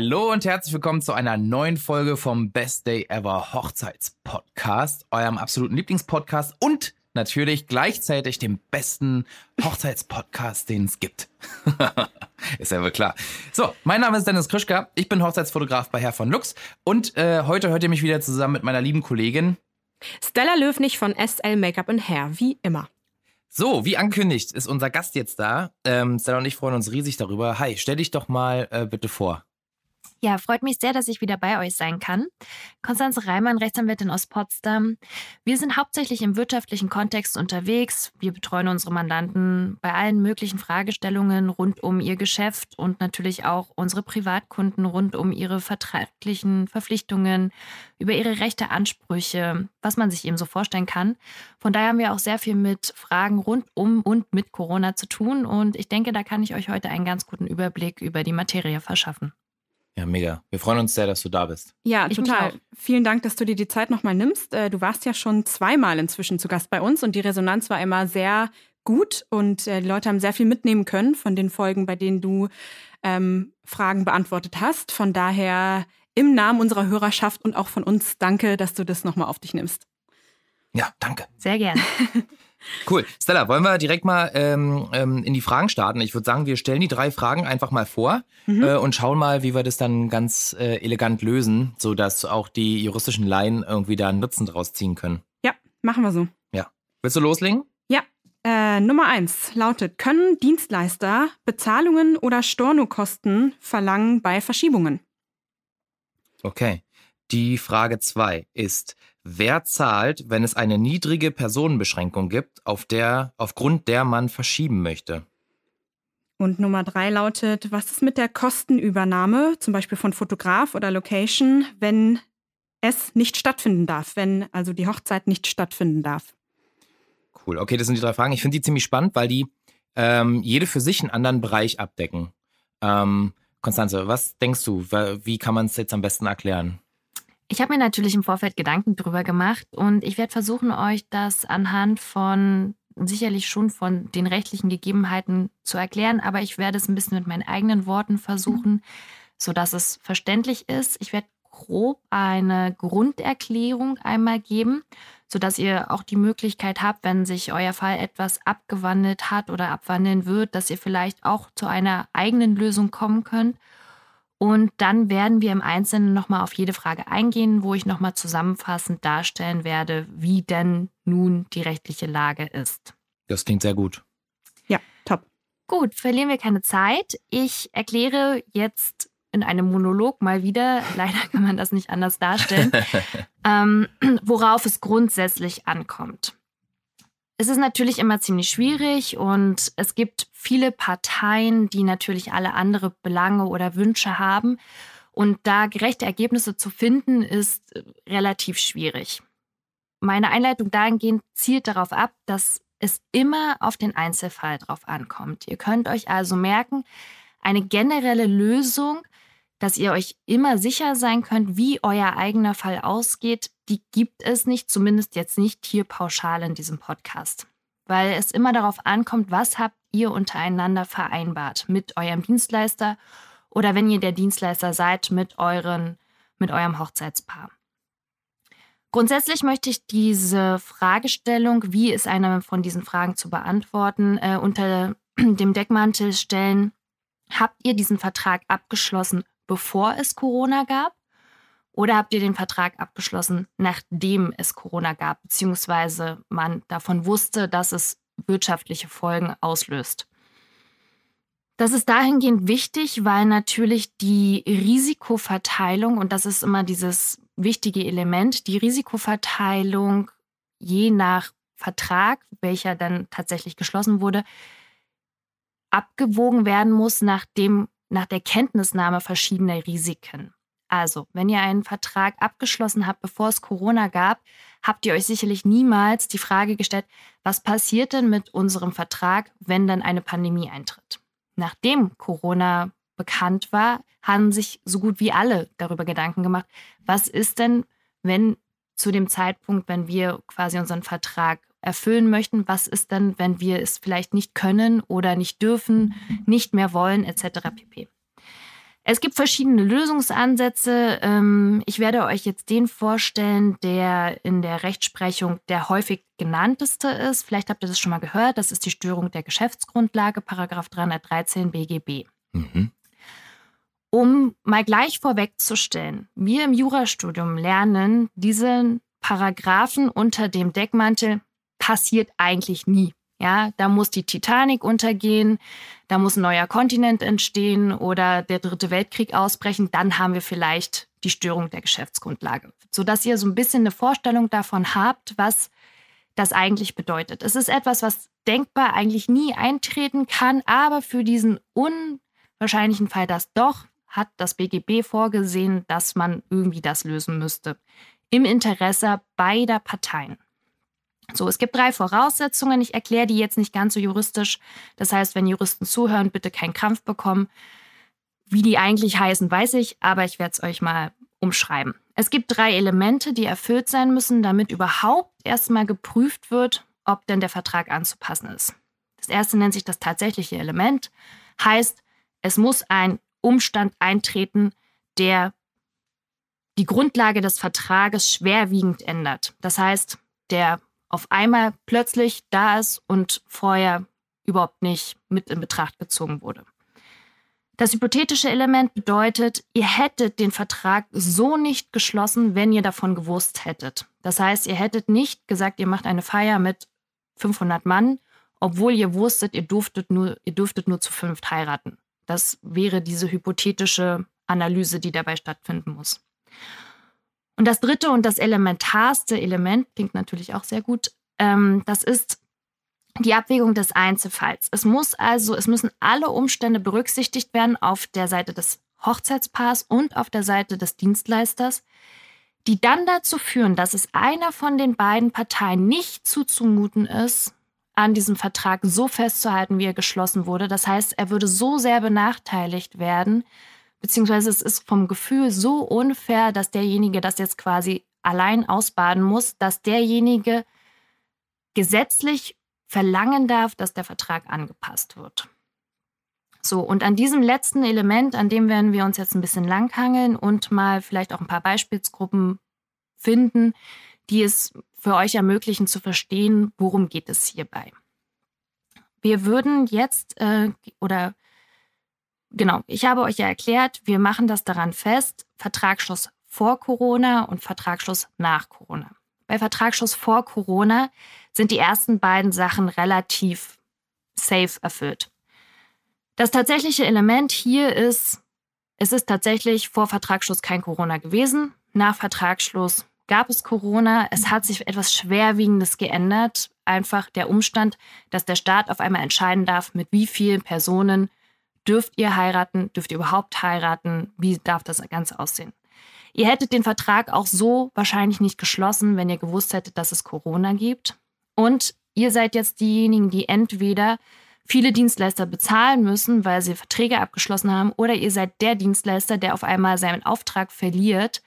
Hallo und herzlich willkommen zu einer neuen Folge vom Best Day Ever Hochzeitspodcast, eurem absoluten Lieblingspodcast und natürlich gleichzeitig dem besten Hochzeitspodcast, den es gibt. ist ja wohl klar. So, mein Name ist Dennis Krischka, ich bin Hochzeitsfotograf bei Herr von Lux und äh, heute hört ihr mich wieder zusammen mit meiner lieben Kollegin Stella Löwnig von SL Make-up Hair, wie immer. So, wie angekündigt, ist unser Gast jetzt da. Ähm, Stella und ich freuen uns riesig darüber. Hi, stell dich doch mal äh, bitte vor. Ja, freut mich sehr, dass ich wieder bei euch sein kann. Konstanze Reimann, Rechtsanwältin aus Potsdam. Wir sind hauptsächlich im wirtschaftlichen Kontext unterwegs. Wir betreuen unsere Mandanten bei allen möglichen Fragestellungen rund um ihr Geschäft und natürlich auch unsere Privatkunden rund um ihre vertraglichen Verpflichtungen, über ihre Rechte, Ansprüche, was man sich eben so vorstellen kann. Von daher haben wir auch sehr viel mit Fragen rund um und mit Corona zu tun und ich denke, da kann ich euch heute einen ganz guten Überblick über die Materie verschaffen. Ja, mega. Wir freuen uns sehr, dass du da bist. Ja, ich total. Vielen Dank, dass du dir die Zeit nochmal nimmst. Äh, du warst ja schon zweimal inzwischen zu Gast bei uns und die Resonanz war immer sehr gut und äh, die Leute haben sehr viel mitnehmen können von den Folgen, bei denen du ähm, Fragen beantwortet hast. Von daher im Namen unserer Hörerschaft und auch von uns danke, dass du das nochmal auf dich nimmst. Ja, danke. Sehr gerne. Cool. Stella, wollen wir direkt mal ähm, ähm, in die Fragen starten? Ich würde sagen, wir stellen die drei Fragen einfach mal vor mhm. äh, und schauen mal, wie wir das dann ganz äh, elegant lösen, sodass auch die juristischen Laien irgendwie da einen Nutzen draus ziehen können. Ja, machen wir so. Ja. Willst du loslegen? Ja. Äh, Nummer eins lautet: Können Dienstleister Bezahlungen oder Stornokosten verlangen bei Verschiebungen? Okay. Die Frage zwei ist: Wer zahlt, wenn es eine niedrige Personenbeschränkung gibt, auf der, aufgrund der man verschieben möchte? Und Nummer drei lautet, was ist mit der Kostenübernahme, zum Beispiel von Fotograf oder Location, wenn es nicht stattfinden darf, wenn also die Hochzeit nicht stattfinden darf? Cool, okay, das sind die drei Fragen. Ich finde die ziemlich spannend, weil die ähm, jede für sich einen anderen Bereich abdecken. Ähm, Konstanze, was denkst du, wie kann man es jetzt am besten erklären? Ich habe mir natürlich im Vorfeld Gedanken drüber gemacht und ich werde versuchen, euch das anhand von sicherlich schon von den rechtlichen Gegebenheiten zu erklären, aber ich werde es ein bisschen mit meinen eigenen Worten versuchen, sodass es verständlich ist. Ich werde grob eine Grunderklärung einmal geben, sodass ihr auch die Möglichkeit habt, wenn sich euer Fall etwas abgewandelt hat oder abwandeln wird, dass ihr vielleicht auch zu einer eigenen Lösung kommen könnt. Und dann werden wir im Einzelnen nochmal auf jede Frage eingehen, wo ich nochmal zusammenfassend darstellen werde, wie denn nun die rechtliche Lage ist. Das klingt sehr gut. Ja, top. Gut, verlieren wir keine Zeit. Ich erkläre jetzt in einem Monolog mal wieder, leider kann man das nicht anders darstellen, ähm, worauf es grundsätzlich ankommt. Es ist natürlich immer ziemlich schwierig und es gibt viele Parteien, die natürlich alle andere Belange oder Wünsche haben. Und da gerechte Ergebnisse zu finden, ist äh, relativ schwierig. Meine Einleitung dahingehend zielt darauf ab, dass es immer auf den Einzelfall drauf ankommt. Ihr könnt euch also merken, eine generelle Lösung, dass ihr euch immer sicher sein könnt, wie euer eigener Fall ausgeht, die gibt es nicht, zumindest jetzt nicht hier pauschal in diesem Podcast. Weil es immer darauf ankommt, was habt ihr untereinander vereinbart mit eurem Dienstleister oder wenn ihr der Dienstleister seid, mit, euren, mit eurem Hochzeitspaar. Grundsätzlich möchte ich diese Fragestellung, wie ist eine von diesen Fragen zu beantworten, äh, unter dem Deckmantel stellen. Habt ihr diesen Vertrag abgeschlossen, bevor es Corona gab? Oder habt ihr den Vertrag abgeschlossen, nachdem es Corona gab, beziehungsweise man davon wusste, dass es wirtschaftliche Folgen auslöst? Das ist dahingehend wichtig, weil natürlich die Risikoverteilung, und das ist immer dieses wichtige Element, die Risikoverteilung je nach Vertrag, welcher dann tatsächlich geschlossen wurde, abgewogen werden muss nach, dem, nach der Kenntnisnahme verschiedener Risiken. Also, wenn ihr einen Vertrag abgeschlossen habt, bevor es Corona gab, habt ihr euch sicherlich niemals die Frage gestellt, was passiert denn mit unserem Vertrag, wenn dann eine Pandemie eintritt? Nachdem Corona bekannt war, haben sich so gut wie alle darüber Gedanken gemacht, was ist denn, wenn zu dem Zeitpunkt, wenn wir quasi unseren Vertrag erfüllen möchten, was ist denn, wenn wir es vielleicht nicht können oder nicht dürfen, nicht mehr wollen, etc. pp. Es gibt verschiedene Lösungsansätze. Ähm, ich werde euch jetzt den vorstellen, der in der Rechtsprechung der häufig genannteste ist. Vielleicht habt ihr das schon mal gehört. Das ist die Störung der Geschäftsgrundlage, Paragraph 313 BGB. Mhm. Um mal gleich vorwegzustellen, wir im Jurastudium lernen diesen Paragraphen unter dem Deckmantel passiert eigentlich nie. Ja, da muss die Titanic untergehen, da muss ein neuer Kontinent entstehen oder der dritte Weltkrieg ausbrechen, dann haben wir vielleicht die Störung der Geschäftsgrundlage, sodass ihr so ein bisschen eine Vorstellung davon habt, was das eigentlich bedeutet. Es ist etwas, was denkbar eigentlich nie eintreten kann, aber für diesen unwahrscheinlichen Fall, dass doch, hat das BGB vorgesehen, dass man irgendwie das lösen müsste. Im Interesse beider Parteien. So, es gibt drei Voraussetzungen. Ich erkläre die jetzt nicht ganz so juristisch. Das heißt, wenn Juristen zuhören, bitte keinen Krampf bekommen. Wie die eigentlich heißen, weiß ich, aber ich werde es euch mal umschreiben. Es gibt drei Elemente, die erfüllt sein müssen, damit überhaupt erstmal geprüft wird, ob denn der Vertrag anzupassen ist. Das erste nennt sich das tatsächliche Element, heißt, es muss ein Umstand eintreten, der die Grundlage des Vertrages schwerwiegend ändert. Das heißt, der auf einmal plötzlich da ist und vorher überhaupt nicht mit in Betracht gezogen wurde. Das hypothetische Element bedeutet, ihr hättet den Vertrag so nicht geschlossen, wenn ihr davon gewusst hättet. Das heißt, ihr hättet nicht gesagt, ihr macht eine Feier mit 500 Mann, obwohl ihr wusstet, ihr durftet nur, ihr dürftet nur zu fünft heiraten. Das wäre diese hypothetische Analyse, die dabei stattfinden muss. Und das dritte und das elementarste Element, klingt natürlich auch sehr gut, ähm, das ist die Abwägung des Einzelfalls. Es muss also, es müssen alle Umstände berücksichtigt werden auf der Seite des Hochzeitspaars und auf der Seite des Dienstleisters, die dann dazu führen, dass es einer von den beiden Parteien nicht zuzumuten ist, an diesem Vertrag so festzuhalten, wie er geschlossen wurde. Das heißt, er würde so sehr benachteiligt werden, beziehungsweise es ist vom Gefühl so unfair, dass derjenige das jetzt quasi allein ausbaden muss, dass derjenige gesetzlich verlangen darf, dass der Vertrag angepasst wird. So, und an diesem letzten Element, an dem werden wir uns jetzt ein bisschen langhangeln und mal vielleicht auch ein paar Beispielsgruppen finden, die es für euch ermöglichen zu verstehen, worum geht es hierbei. Wir würden jetzt äh, oder genau, ich habe euch ja erklärt, wir machen das daran fest, Vertragsschluss vor Corona und Vertragsschluss nach Corona. Bei Vertragsschluss vor Corona sind die ersten beiden Sachen relativ safe erfüllt. Das tatsächliche Element hier ist, es ist tatsächlich vor Vertragsschluss kein Corona gewesen. Nach Vertragsschluss gab es Corona. Es hat sich etwas Schwerwiegendes geändert. Einfach der Umstand, dass der Staat auf einmal entscheiden darf, mit wie vielen Personen Dürft ihr heiraten? Dürft ihr überhaupt heiraten? Wie darf das Ganze aussehen? Ihr hättet den Vertrag auch so wahrscheinlich nicht geschlossen, wenn ihr gewusst hättet, dass es Corona gibt. Und ihr seid jetzt diejenigen, die entweder viele Dienstleister bezahlen müssen, weil sie Verträge abgeschlossen haben, oder ihr seid der Dienstleister, der auf einmal seinen Auftrag verliert,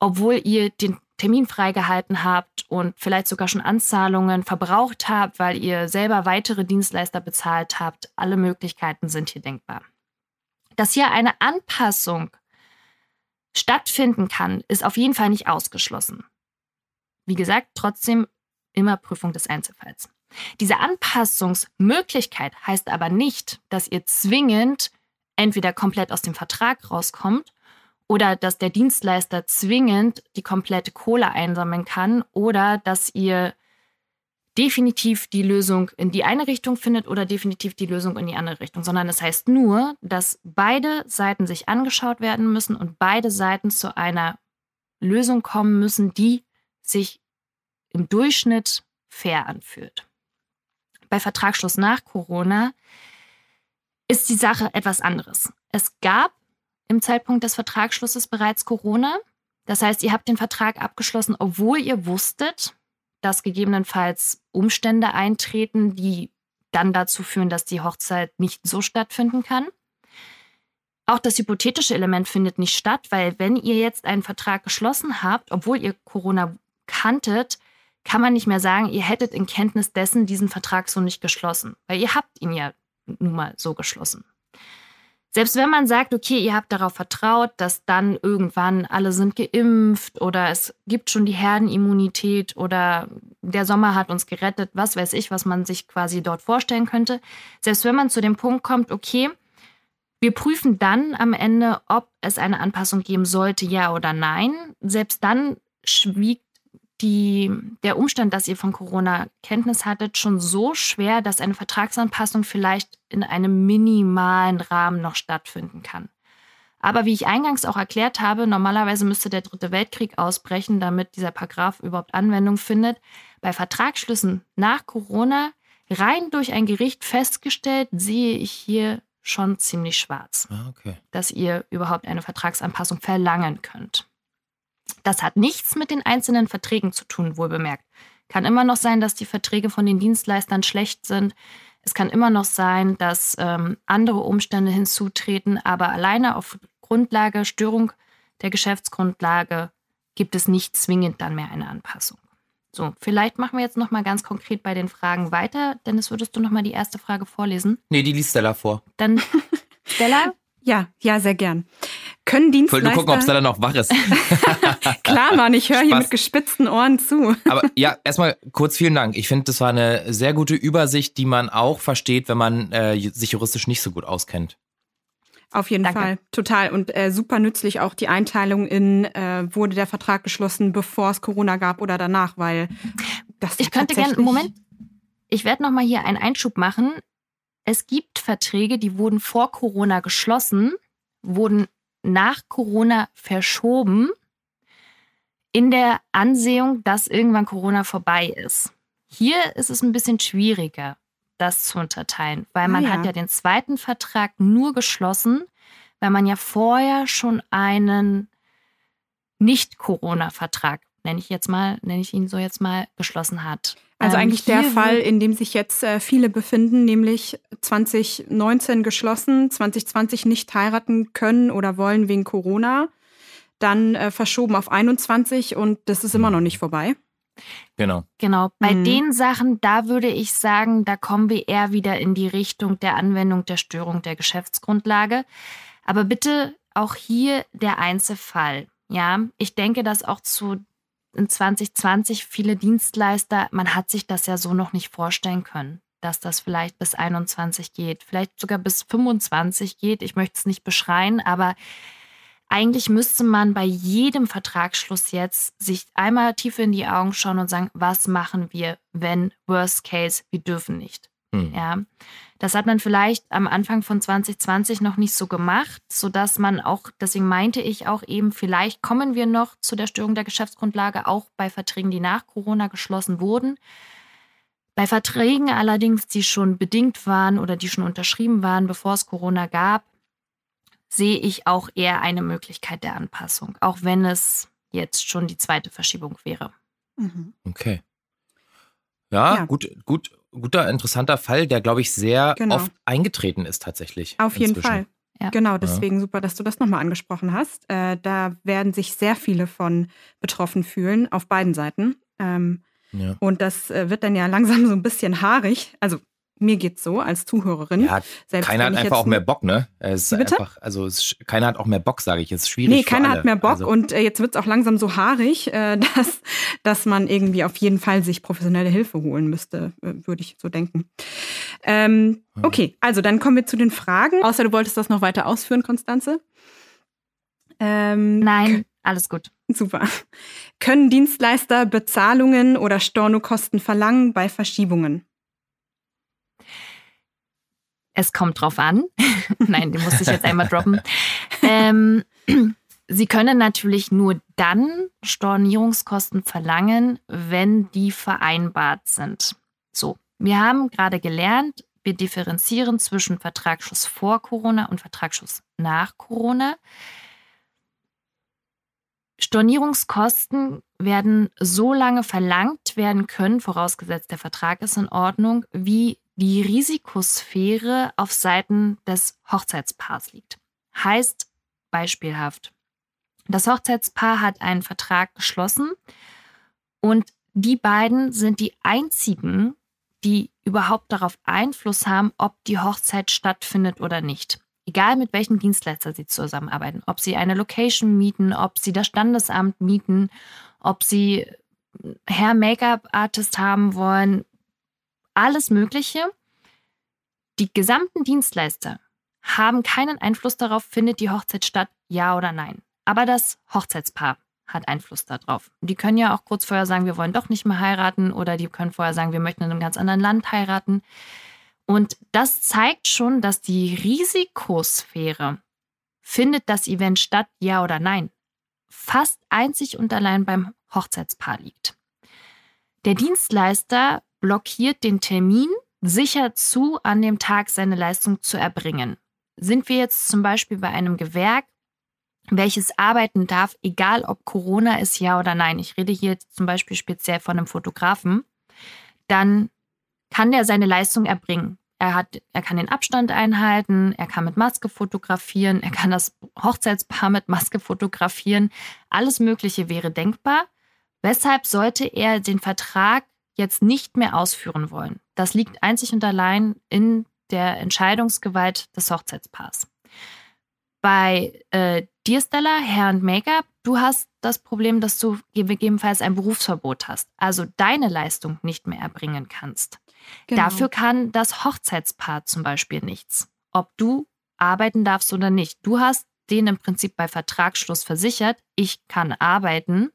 obwohl ihr den Termin freigehalten habt und vielleicht sogar schon Anzahlungen verbraucht habt, weil ihr selber weitere Dienstleister bezahlt habt. Alle Möglichkeiten sind hier denkbar. Dass hier eine Anpassung stattfinden kann, ist auf jeden Fall nicht ausgeschlossen. Wie gesagt, trotzdem immer Prüfung des Einzelfalls. Diese Anpassungsmöglichkeit heißt aber nicht, dass ihr zwingend entweder komplett aus dem Vertrag rauskommt oder dass der Dienstleister zwingend die komplette Kohle einsammeln kann oder dass ihr definitiv die Lösung in die eine Richtung findet oder definitiv die Lösung in die andere Richtung, sondern es das heißt nur, dass beide Seiten sich angeschaut werden müssen und beide Seiten zu einer Lösung kommen müssen, die sich im Durchschnitt fair anfühlt. Bei Vertragsschluss nach Corona ist die Sache etwas anderes. Es gab im Zeitpunkt des Vertragsschlusses bereits Corona. Das heißt, ihr habt den Vertrag abgeschlossen, obwohl ihr wusstet, dass gegebenenfalls Umstände eintreten, die dann dazu führen, dass die Hochzeit nicht so stattfinden kann. Auch das hypothetische Element findet nicht statt, weil wenn ihr jetzt einen Vertrag geschlossen habt, obwohl ihr Corona kanntet, kann man nicht mehr sagen, ihr hättet in Kenntnis dessen diesen Vertrag so nicht geschlossen, weil ihr habt ihn ja nun mal so geschlossen. Selbst wenn man sagt, okay, ihr habt darauf vertraut, dass dann irgendwann alle sind geimpft oder es gibt schon die Herdenimmunität oder der Sommer hat uns gerettet, was weiß ich, was man sich quasi dort vorstellen könnte. Selbst wenn man zu dem Punkt kommt, okay, wir prüfen dann am Ende, ob es eine Anpassung geben sollte, ja oder nein. Selbst dann schwiegt die, der Umstand, dass ihr von Corona Kenntnis hattet, schon so schwer, dass eine Vertragsanpassung vielleicht in einem minimalen Rahmen noch stattfinden kann. Aber wie ich eingangs auch erklärt habe, normalerweise müsste der Dritte Weltkrieg ausbrechen, damit dieser Paragraph überhaupt Anwendung findet. Bei Vertragsschlüssen nach Corona rein durch ein Gericht festgestellt, sehe ich hier schon ziemlich schwarz, Ah, okay. dass ihr überhaupt eine Vertragsanpassung verlangen könnt. Das hat nichts mit den einzelnen Verträgen zu tun, wohl bemerkt. Kann immer noch sein, dass die Verträge von den Dienstleistern schlecht sind. Es kann immer noch sein, dass ähm, andere Umstände hinzutreten, aber alleine auf Grundlage Störung der Geschäftsgrundlage gibt es nicht zwingend dann mehr eine Anpassung. So, vielleicht machen wir jetzt noch mal ganz konkret bei den Fragen weiter. Dennis, würdest du noch mal die erste Frage vorlesen? Nee, die liest Stella vor. Dann Stella, Ja, ja, sehr gern. Können Ich wollte Dienstleister... nur gucken, ob Stella noch wach ist. Klar, Mann, ich höre hier mit gespitzten Ohren zu. Aber ja, erstmal kurz vielen Dank. Ich finde, das war eine sehr gute Übersicht, die man auch versteht, wenn man äh, sich juristisch nicht so gut auskennt. Auf jeden Danke. Fall, total. Und äh, super nützlich auch die Einteilung in, äh, wurde der Vertrag geschlossen, bevor es Corona gab oder danach, weil das ich ja könnte gerne, Moment, ich werde noch mal hier einen Einschub machen. Es gibt Verträge, die wurden vor Corona geschlossen, wurden nach Corona verschoben, in der Ansehung, dass irgendwann Corona vorbei ist. Hier ist es ein bisschen schwieriger, das zu unterteilen, weil Ah, man ja. hat ja den zweiten Vertrag nur geschlossen, weil man ja vorher schon einen Nicht-Corona-Vertrag, nenne ich jetzt mal, nenne ich ihn so jetzt mal, geschlossen hat. Also Ähm, eigentlich der Fall, in dem sich jetzt äh, viele befinden, nämlich 2019 geschlossen, 2020 nicht heiraten können oder wollen wegen Corona, dann äh, verschoben auf 21 und das ist immer noch nicht vorbei. Genau. Genau, bei Mhm. den Sachen, da würde ich sagen, da kommen wir eher wieder in die Richtung der Anwendung der Störung der Geschäftsgrundlage. Aber bitte auch hier der Einzelfall. Ja, ich denke, dass auch zu in 2020 viele Dienstleister, man hat sich das ja so noch nicht vorstellen können, dass das vielleicht bis 21 geht, vielleicht sogar bis 25 geht. Ich möchte es nicht beschreien, aber eigentlich müsste man bei jedem Vertragsschluss jetzt sich einmal tief in die Augen schauen und sagen, was machen wir, wenn Worst Case, wir dürfen nicht. Hm. Ja, das hat man vielleicht am Anfang von 2020 noch nicht so gemacht, sodass man auch, deswegen meinte ich auch eben, vielleicht kommen wir noch zu der Störung der Geschäftsgrundlage, auch bei Verträgen, die nach Corona geschlossen wurden. Bei Verträgen allerdings, die schon bedingt waren oder die schon unterschrieben waren, bevor es Corona gab, sehe ich auch eher eine Möglichkeit der Anpassung, auch wenn es jetzt schon die zweite Verschiebung wäre. Mhm. Okay. Ja, Ja. Gut, gut, guter, interessanter Fall, der, glaube ich, sehr Genau. oft eingetreten ist tatsächlich. Auf jeden inzwischen. Fall. Ja. Genau, deswegen super, dass du das nochmal angesprochen hast. Äh, da werden sich sehr viele von betroffen fühlen, auf beiden Seiten. Ähm, Ja. und das äh, wird dann ja langsam so ein bisschen haarig. Also mir geht's so als Zuhörerin. Ja, Selbst keiner hat einfach jetzt auch mehr Bock, ne? Es ist bitte? einfach, also es, ist- keiner hat auch mehr Bock, sage ich. Es ist schwierig. Nee, für keiner alle. hat mehr Bock Also, und äh, jetzt wird's auch langsam so haarig, äh, dass, dass man irgendwie auf jeden Fall sich professionelle Hilfe holen müsste, äh, würde ich so denken. Ähm, Hm. okay, also dann kommen wir zu den Fragen. Außer du wolltest das noch weiter ausführen, Konstanze. Ähm, Nein, alles gut. Super. Können Dienstleister Bezahlungen oder Stornokosten verlangen bei Verschiebungen? Es kommt drauf an. Nein, den musste ich jetzt einmal droppen. Ähm, Sie können natürlich nur dann Stornierungskosten verlangen, wenn die vereinbart sind. So, wir haben gerade gelernt, wir differenzieren zwischen Vertragsschluss vor Corona und Vertragsschluss nach Corona. Stornierungskosten werden so lange verlangt werden können, vorausgesetzt der Vertrag ist in Ordnung, wie die Risikosphäre auf Seiten des Hochzeitspaars liegt. Heißt beispielhaft, das Hochzeitspaar hat einen Vertrag geschlossen und die beiden sind die einzigen, die überhaupt darauf Einfluss haben, ob die Hochzeit stattfindet oder nicht. egal mit welchem Dienstleister Sie zusammenarbeiten, ob Sie eine Location mieten, ob Sie das Standesamt mieten, ob Sie Hair Make-up Artist haben wollen, alles Mögliche. Die gesamten Dienstleister haben keinen Einfluss darauf, findet die Hochzeit statt, ja oder nein. Aber das Hochzeitspaar hat Einfluss darauf. Die können ja auch kurz vorher sagen, wir wollen doch nicht mehr heiraten oder die können vorher sagen, wir möchten in einem ganz anderen Land heiraten. Und das zeigt schon, dass die Risikosphäre, findet das Event statt, ja oder nein, fast einzig und allein beim Hochzeitspaar liegt. Der Dienstleister blockiert den Termin, sichert zu, an dem Tag seine Leistung zu erbringen. Sind wir jetzt zum Beispiel bei einem Gewerk, welches arbeiten darf, egal ob Corona ist, ja oder nein. Ich rede hier zum Beispiel speziell von einem Fotografen. Dann kann der seine Leistung erbringen. Er, hat, er kann den Abstand einhalten, er kann mit Maske fotografieren, er kann das Hochzeitspaar mit Maske fotografieren. Alles Mögliche wäre denkbar. Weshalb sollte er den Vertrag jetzt nicht mehr ausführen wollen? Das liegt einzig und allein in der Entscheidungsgewalt des Hochzeitspaars. Bei äh, dir, Stella, Hair und Make-up, du hast das Problem, dass du gegebenenfalls ein Berufsverbot hast, also deine Leistung nicht mehr erbringen kannst. Genau. Dafür kann das Hochzeitspaar zum Beispiel nichts. Ob du arbeiten darfst oder nicht. Du hast den im Prinzip bei Vertragsschluss versichert, ich kann arbeiten.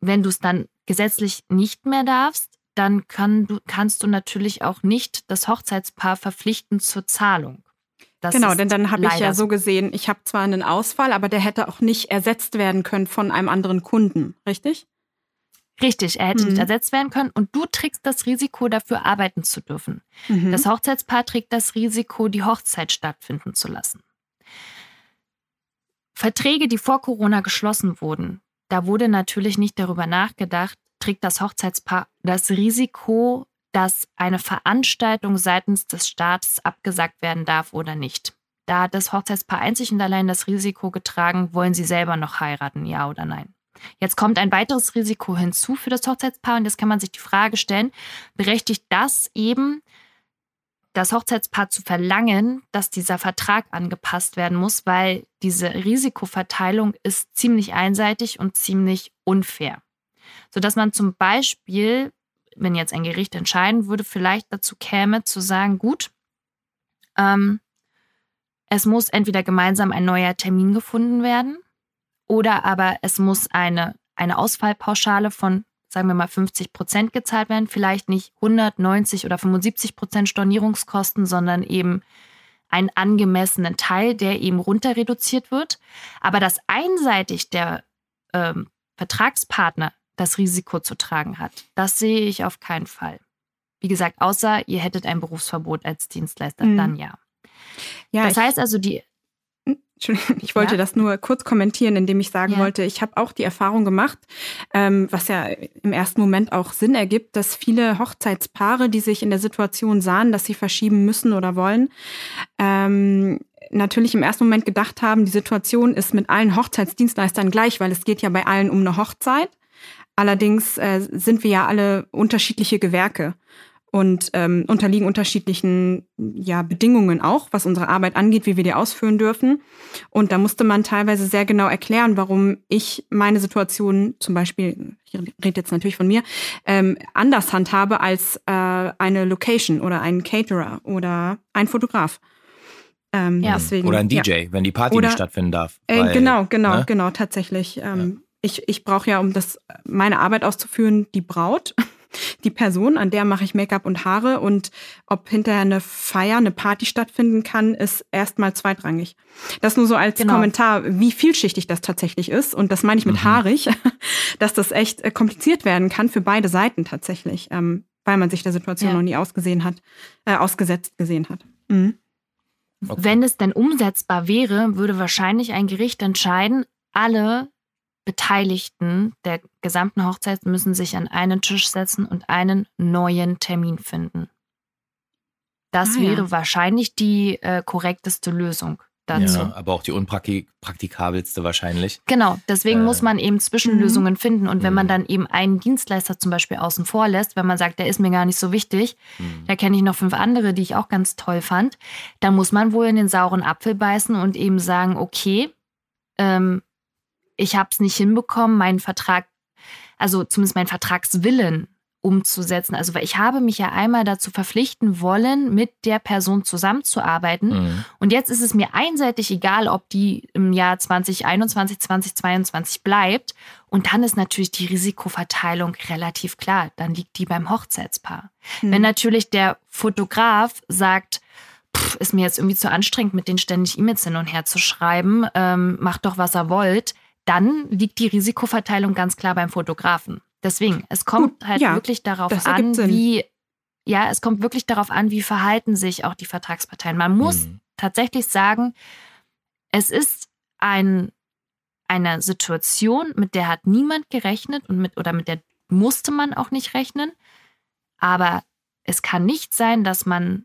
Wenn du es dann gesetzlich nicht mehr darfst, dann kann du, kannst du natürlich auch nicht das Hochzeitspaar verpflichten zur Zahlung. Das genau, denn dann habe ich ja so gesehen, ich habe zwar einen Ausfall, aber der hätte auch nicht ersetzt werden können von einem anderen Kunden, richtig? Richtig, er hätte mhm. nicht ersetzt werden können und du trägst das Risiko dafür, arbeiten zu dürfen. Mhm. Das Hochzeitspaar trägt das Risiko, die Hochzeit stattfinden zu lassen. Verträge, die vor Corona geschlossen wurden, da wurde natürlich nicht darüber nachgedacht, trägt das Hochzeitspaar das Risiko, dass eine Veranstaltung seitens des Staates abgesagt werden darf oder nicht. Da hat das Hochzeitspaar einzig und allein das Risiko getragen, wollen sie selber noch heiraten, ja oder nein. Jetzt kommt ein weiteres Risiko hinzu für das Hochzeitspaar und jetzt kann man sich die Frage stellen, berechtigt das eben das Hochzeitspaar zu verlangen, dass dieser Vertrag angepasst werden muss, weil diese Risikoverteilung ist ziemlich einseitig und ziemlich unfair. Sodass man zum Beispiel wenn jetzt ein Gericht entscheiden würde, vielleicht dazu käme, zu sagen, gut, ähm, es muss entweder gemeinsam ein neuer Termin gefunden werden oder aber es muss eine, eine Ausfallpauschale von, sagen wir mal, 50 Prozent gezahlt werden. Vielleicht nicht 190 oder 75 Prozent Stornierungskosten, sondern eben einen angemessenen Teil, der eben runter reduziert wird. Aber dass einseitig der ähm, Vertragspartner das Risiko zu tragen hat. Das sehe ich auf keinen Fall. Wie gesagt, außer ihr hättet ein Berufsverbot als Dienstleister, mhm. dann ja. ja das heißt also, die. Entschuldigung, ich wollte ja? das nur kurz kommentieren, indem ich sagen ja. wollte, ich habe auch die Erfahrung gemacht, ähm, was ja im ersten Moment auch Sinn ergibt, dass viele Hochzeitspaare, die sich in der Situation sahen, dass sie verschieben müssen oder wollen, ähm, natürlich im ersten Moment gedacht haben, die Situation ist mit allen Hochzeitsdienstleistern gleich, weil es geht ja bei allen um eine Hochzeit. Allerdings äh, sind wir ja alle unterschiedliche Gewerke und ähm, unterliegen unterschiedlichen ja, Bedingungen auch, was unsere Arbeit angeht, wie wir die ausführen dürfen. Und da musste man teilweise sehr genau erklären, warum ich meine Situation zum Beispiel, ich rede jetzt natürlich von mir, ähm, anders handhabe als äh, eine Location oder ein Caterer oder ein Fotograf. Ähm, ja. deswegen, oder ein DJ, ja. wenn die Party oder, nicht stattfinden darf. Äh, weil, genau, genau, ne? genau, tatsächlich. Ähm, ich, ich brauche ja, um das meine Arbeit auszuführen, die Braut, die Person, an der mache ich Make-up und Haare und ob hinterher eine Feier, eine Party stattfinden kann, ist erstmal zweitrangig. Das nur so als genau. Kommentar, wie vielschichtig das tatsächlich ist und das meine ich mit mhm. haarig, dass das echt äh, kompliziert werden kann für beide Seiten tatsächlich, ähm, weil man sich der Situation ja. noch nie ausgesehen hat, äh, ausgesetzt gesehen hat. Mhm. Okay. Wenn es denn umsetzbar wäre, würde wahrscheinlich ein Gericht entscheiden, alle Beteiligten der gesamten Hochzeit müssen sich an einen Tisch setzen und einen neuen Termin finden. Das ah, wäre ja. wahrscheinlich die äh, korrekteste Lösung. dazu. Ja, aber auch die unpraktikabelste wahrscheinlich. Genau, deswegen Äh, muss man eben Zwischenlösungen finden. Und wenn man Mhm. dann eben einen Dienstleister zum Beispiel außen vor lässt, wenn man sagt, der ist mir gar nicht so wichtig, Hm. da kenne ich noch fünf andere, die ich auch ganz toll fand, dann muss man wohl in den sauren Apfel beißen und eben sagen, okay, ähm, ich habe es nicht hinbekommen, meinen Vertrag, also zumindest meinen Vertragswillen umzusetzen. Also weil ich habe mich ja einmal dazu verpflichten wollen, mit der Person zusammenzuarbeiten. Mhm. Und jetzt ist es mir einseitig egal, ob die im Jahr 2021, 2022 bleibt. Und dann ist natürlich die Risikoverteilung relativ klar. Dann liegt die beim Hochzeitspaar. Hm. Wenn natürlich der Fotograf sagt, "Pff, ist mir jetzt irgendwie zu anstrengend, mit denen ständig E-Mails hin und her zu schreiben, ähm, macht doch, was er wollt, dann liegt die Risikoverteilung ganz klar beim Fotografen. Deswegen, es kommt Gut, halt ja, wirklich darauf an, Sinn. wie, ja, es kommt wirklich darauf an, wie verhalten sich auch die Vertragsparteien. Man muss Mhm. tatsächlich sagen, es ist ein, eine Situation, mit der hat niemand gerechnet und mit, oder mit der musste man auch nicht rechnen. Aber es kann nicht sein, dass man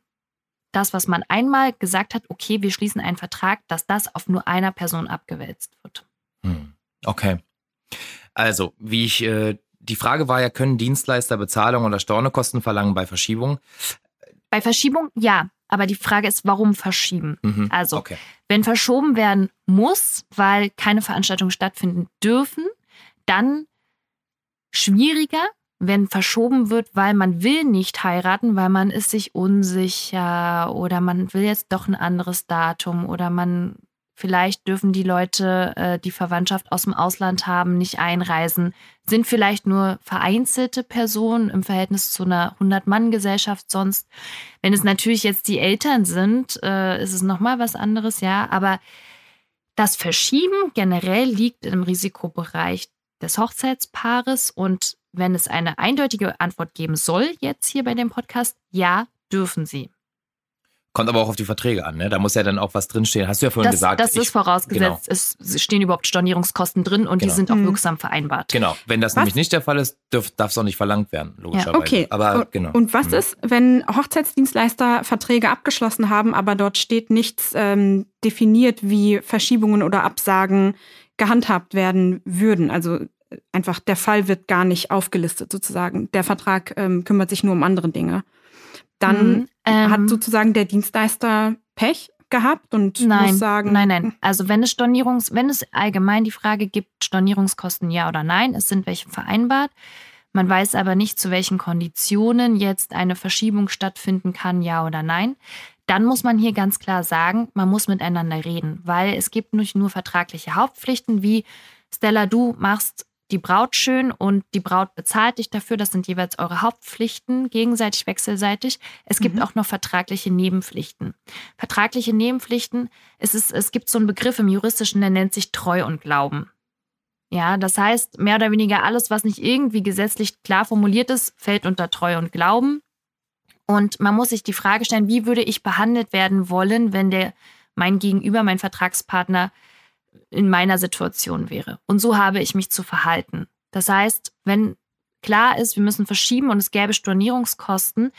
das, was man einmal gesagt hat, okay, wir schließen einen Vertrag, dass das auf nur einer Person abgewälzt wird. Hm. Okay. Also, wie ich, äh, die Frage war ja, können Dienstleister Bezahlung oder Stornokosten verlangen bei Verschiebung? Bei Verschiebung ja, aber die Frage ist, warum verschieben? Mhm. Also, Okay. Wenn verschoben werden muss, weil keine Veranstaltungen stattfinden dürfen, dann schwieriger, wenn verschoben wird, weil man will nicht heiraten, weil man ist sich unsicher oder man will jetzt doch ein anderes Datum oder man vielleicht dürfen die Leute, äh, die Verwandtschaft aus dem Ausland haben, nicht einreisen, sind vielleicht nur vereinzelte Personen im Verhältnis zu einer 100-Mann-Gesellschaft sonst. Wenn es natürlich jetzt die Eltern sind, äh, ist es nochmal was anderes, ja. Aber das Verschieben generell liegt im Risikobereich des Hochzeitspaares. Und wenn es eine eindeutige Antwort geben soll, jetzt hier bei dem Podcast, ja, dürfen sie. Kommt aber auch auf die Verträge an, ne? Da muss ja dann auch was drinstehen. Hast du ja vorhin Das, gesagt. das ich- ist vorausgesetzt. Es stehen überhaupt Stornierungskosten drin und Genau. die sind auch Mhm. wirksam vereinbart. Genau. Wenn das Was? nämlich nicht der Fall ist, darf es auch nicht verlangt werden, logischerweise. Okay. Aber und, genau. und was Mhm. ist, wenn Hochzeitsdienstleister Verträge abgeschlossen haben, aber dort steht nichts ähm, definiert, wie Verschiebungen oder Absagen gehandhabt werden würden? Also einfach der Fall wird gar nicht aufgelistet sozusagen. Der Vertrag ähm, kümmert sich nur um andere Dinge. Dann Mhm, ähm, hat sozusagen der Dienstleister Pech gehabt und Nein, muss sagen, nein, nein. Also wenn es Stornierungs, wenn es allgemein die Frage gibt, Stornierungskosten ja oder nein, es sind welche vereinbart. Man weiß aber nicht, zu welchen Konditionen jetzt eine Verschiebung stattfinden kann, ja oder nein. Dann muss man hier ganz klar sagen, man muss miteinander reden, weil es gibt nicht nur vertragliche Hauptpflichten wie Stella, du machst die Braut schön und die Braut bezahlt dich dafür. Das sind jeweils eure Hauptpflichten, gegenseitig, wechselseitig. Es gibt Mhm. auch noch vertragliche Nebenpflichten. Vertragliche Nebenpflichten, es, ist, es gibt so einen Begriff im Juristischen, der nennt sich Treu und Glauben. Ja, das heißt, mehr oder weniger alles, was nicht irgendwie gesetzlich klar formuliert ist, fällt unter Treu und Glauben. Und man muss sich die Frage stellen, wie würde ich behandelt werden wollen, wenn der mein Gegenüber, mein Vertragspartner in meiner Situation wäre. Und so habe ich mich zu verhalten. Das heißt, wenn klar ist, wir müssen verschieben und es gäbe Stornierungskosten,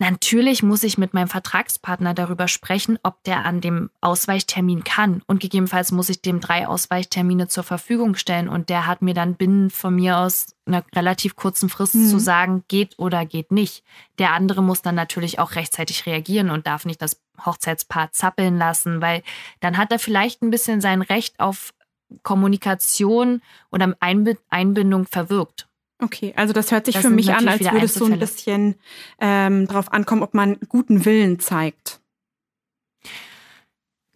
natürlich muss ich mit meinem Vertragspartner darüber sprechen, ob der an dem Ausweichtermin kann. Und gegebenenfalls muss ich dem drei Ausweichtermine zur Verfügung stellen. Und der hat mir dann binnen von mir aus einer relativ kurzen Frist Mhm. zu sagen, geht oder geht nicht. Der andere muss dann natürlich auch rechtzeitig reagieren und darf nicht das Hochzeitspaar zappeln lassen, weil dann hat er vielleicht ein bisschen sein Recht auf Kommunikation oder Einbi- Einbindung verwirkt. Okay, also das hört sich Das für mich an, als würde es so ein bisschen ähm, drauf ankommen, ob man guten Willen zeigt.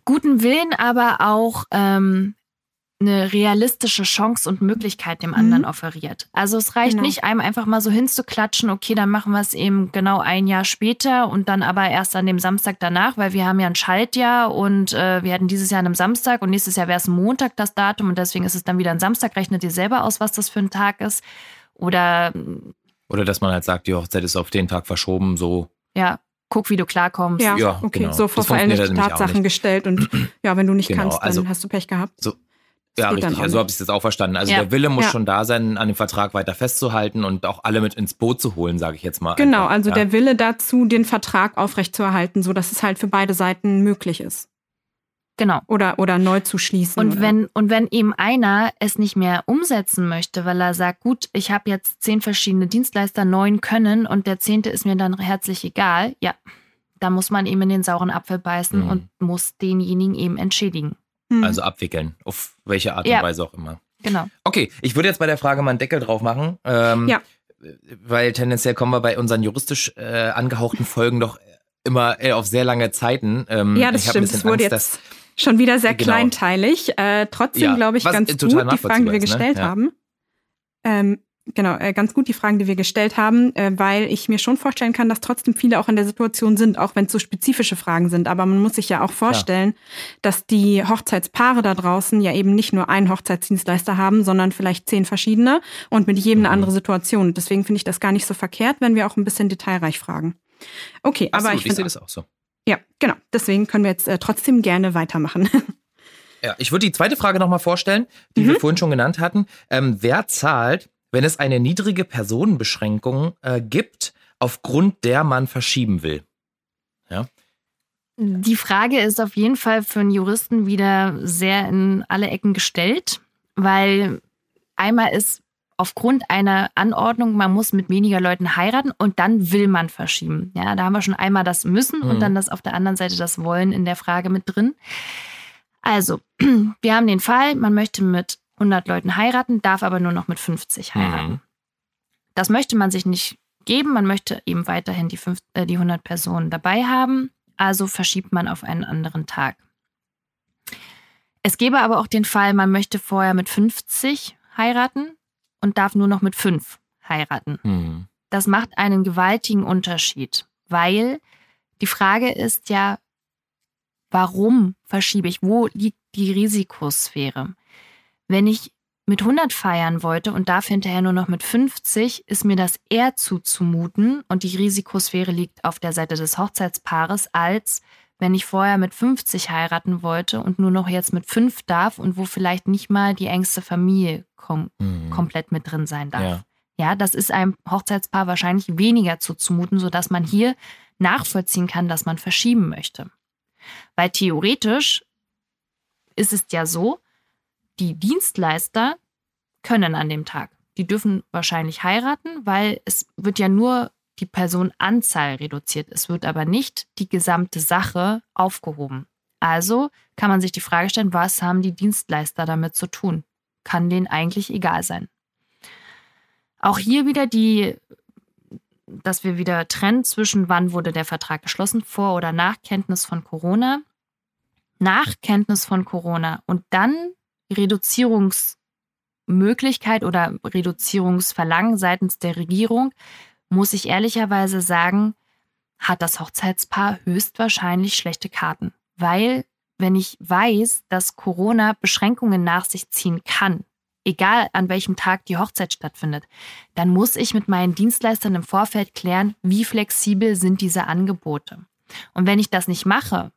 Guten Willen, aber auch ähm, eine realistische Chance und Möglichkeit dem anderen Mhm. offeriert. Also es reicht Genau. nicht, einem einfach mal so hinzuklatschen, okay, dann machen wir es eben genau ein Jahr später und dann aber erst an dem Samstag danach, weil wir haben ja ein Schaltjahr und äh, wir hatten dieses Jahr an einem Samstag und nächstes Jahr wäre es Montag das Datum und deswegen ist es dann wieder ein Samstag. Rechnet ihr selber aus, was das für ein Tag ist. Oder Oder dass man halt sagt, die Hochzeit ist auf den Tag verschoben, so. ja, guck, wie du klarkommst. Ja, Ja, okay, genau. so vor auch Tatsachen gestellt und ja, wenn du nicht Genau, kannst, dann also- hast du Pech gehabt. So- Das Ja, richtig. Also habe ich es jetzt auch verstanden. Also Ja. der Wille muss Ja. schon da sein, an dem Vertrag weiter festzuhalten und auch alle mit ins Boot zu holen, sage ich jetzt mal. Genau, einfach. also ja. der Wille dazu, den Vertrag aufrechtzuerhalten, so dass es halt für beide Seiten möglich ist. Genau. Oder, oder neu zu schließen. Und oder? wenn, und wenn eben einer es nicht mehr umsetzen möchte, weil er sagt, gut, ich habe jetzt zehn verschiedene Dienstleister, neun können und der zehnte ist mir dann herzlich egal, ja, da muss man eben in den sauren Apfel beißen Mhm. und muss denjenigen eben entschädigen. Hm. Also abwickeln, auf welche Art Ja. und Weise auch immer. Genau. Okay, ich würde jetzt bei der Frage mal einen Deckel drauf machen. Ähm, Ja. Weil tendenziell kommen wir bei unseren juristisch äh, angehauchten Folgen doch immer äh, auf sehr lange Zeiten. Ähm, ja, das ich ein stimmt. Es bisschen wurde Angst, dass- jetzt schon wieder sehr Genau. kleinteilig. Äh, trotzdem Ja, glaube ich was ganz total gut die Fragen, die wir ne? gestellt Ja. haben. Ähm, genau, äh, ganz gut die Fragen, die wir gestellt haben, äh, weil ich mir schon vorstellen kann, dass trotzdem viele auch in der Situation sind, auch wenn es so spezifische Fragen sind. Aber man muss sich ja auch vorstellen, dass die Hochzeitspaare da draußen ja eben nicht nur einen Hochzeitsdienstleister haben, sondern vielleicht zehn verschiedene und mit jedem eine Mhm. andere Situation. Deswegen finde ich das gar nicht so verkehrt, wenn wir auch ein bisschen detailreich fragen. Okay, aber Absolut, ich, ich sehe das auch so. Ja, genau. Deswegen können wir jetzt äh, trotzdem gerne weitermachen. Ja, ich würde die zweite Frage nochmal vorstellen, die Mhm. wir vorhin schon genannt hatten. Ähm, wer zahlt, wenn es eine niedrige Personenbeschränkung äh, gibt, aufgrund der man verschieben will? Die Frage ist auf jeden Fall für einen Juristen wieder sehr in alle Ecken gestellt, weil einmal ist aufgrund einer Anordnung, man muss mit weniger Leuten heiraten und dann will man verschieben. Ja, da haben wir schon einmal das Müssen Mhm. und dann das auf der anderen Seite das Wollen in der Frage mit drin. Also, wir haben den Fall, man möchte mit 100 Leuten heiraten, darf aber nur noch mit 50 heiraten. Mhm. Das möchte man sich nicht geben. Man möchte eben weiterhin die, fünf, äh, die 100 Personen dabei haben. Also verschiebt man auf einen anderen Tag. Es gäbe aber auch den Fall, man möchte vorher mit 50 heiraten und darf nur noch mit 5 heiraten. Mhm. Das macht einen gewaltigen Unterschied, weil die Frage ist ja, warum verschiebe ich? Wo liegt die Risikosphäre? Wenn ich mit 100 feiern wollte und darf hinterher nur noch mit 50, ist mir das eher zuzumuten und die Risikosphäre liegt auf der Seite des Hochzeitspaares, als wenn ich vorher mit 50 heiraten wollte und nur noch jetzt mit 5 darf und wo vielleicht nicht mal die engste Familie kom Mhm. komplett mit drin sein darf. Ja. Ja, das ist einem Hochzeitspaar wahrscheinlich weniger zuzumuten, sodass man hier nachvollziehen kann, dass man verschieben möchte. Weil theoretisch ist es ja so, die Dienstleister können an dem Tag. Die dürfen wahrscheinlich heiraten, weil es wird ja nur die Personenanzahl reduziert. Es wird aber nicht die gesamte Sache aufgehoben. Also kann man sich die Frage stellen, was haben die Dienstleister damit zu tun? Kann denen eigentlich egal sein. Auch hier wieder die, dass wir wieder trennen zwischen wann wurde der Vertrag geschlossen, vor oder nach Kenntnis von Corona. Nach Kenntnis von Corona und dann Reduzierungsmöglichkeit oder Reduzierungsverlangen seitens der Regierung, muss ich ehrlicherweise sagen, hat das Hochzeitspaar höchstwahrscheinlich schlechte Karten. Weil, wenn ich weiß, dass Corona Beschränkungen nach sich ziehen kann, egal an welchem Tag die Hochzeit stattfindet, dann muss ich mit meinen Dienstleistern im Vorfeld klären, wie flexibel sind diese Angebote. Und wenn ich das nicht mache,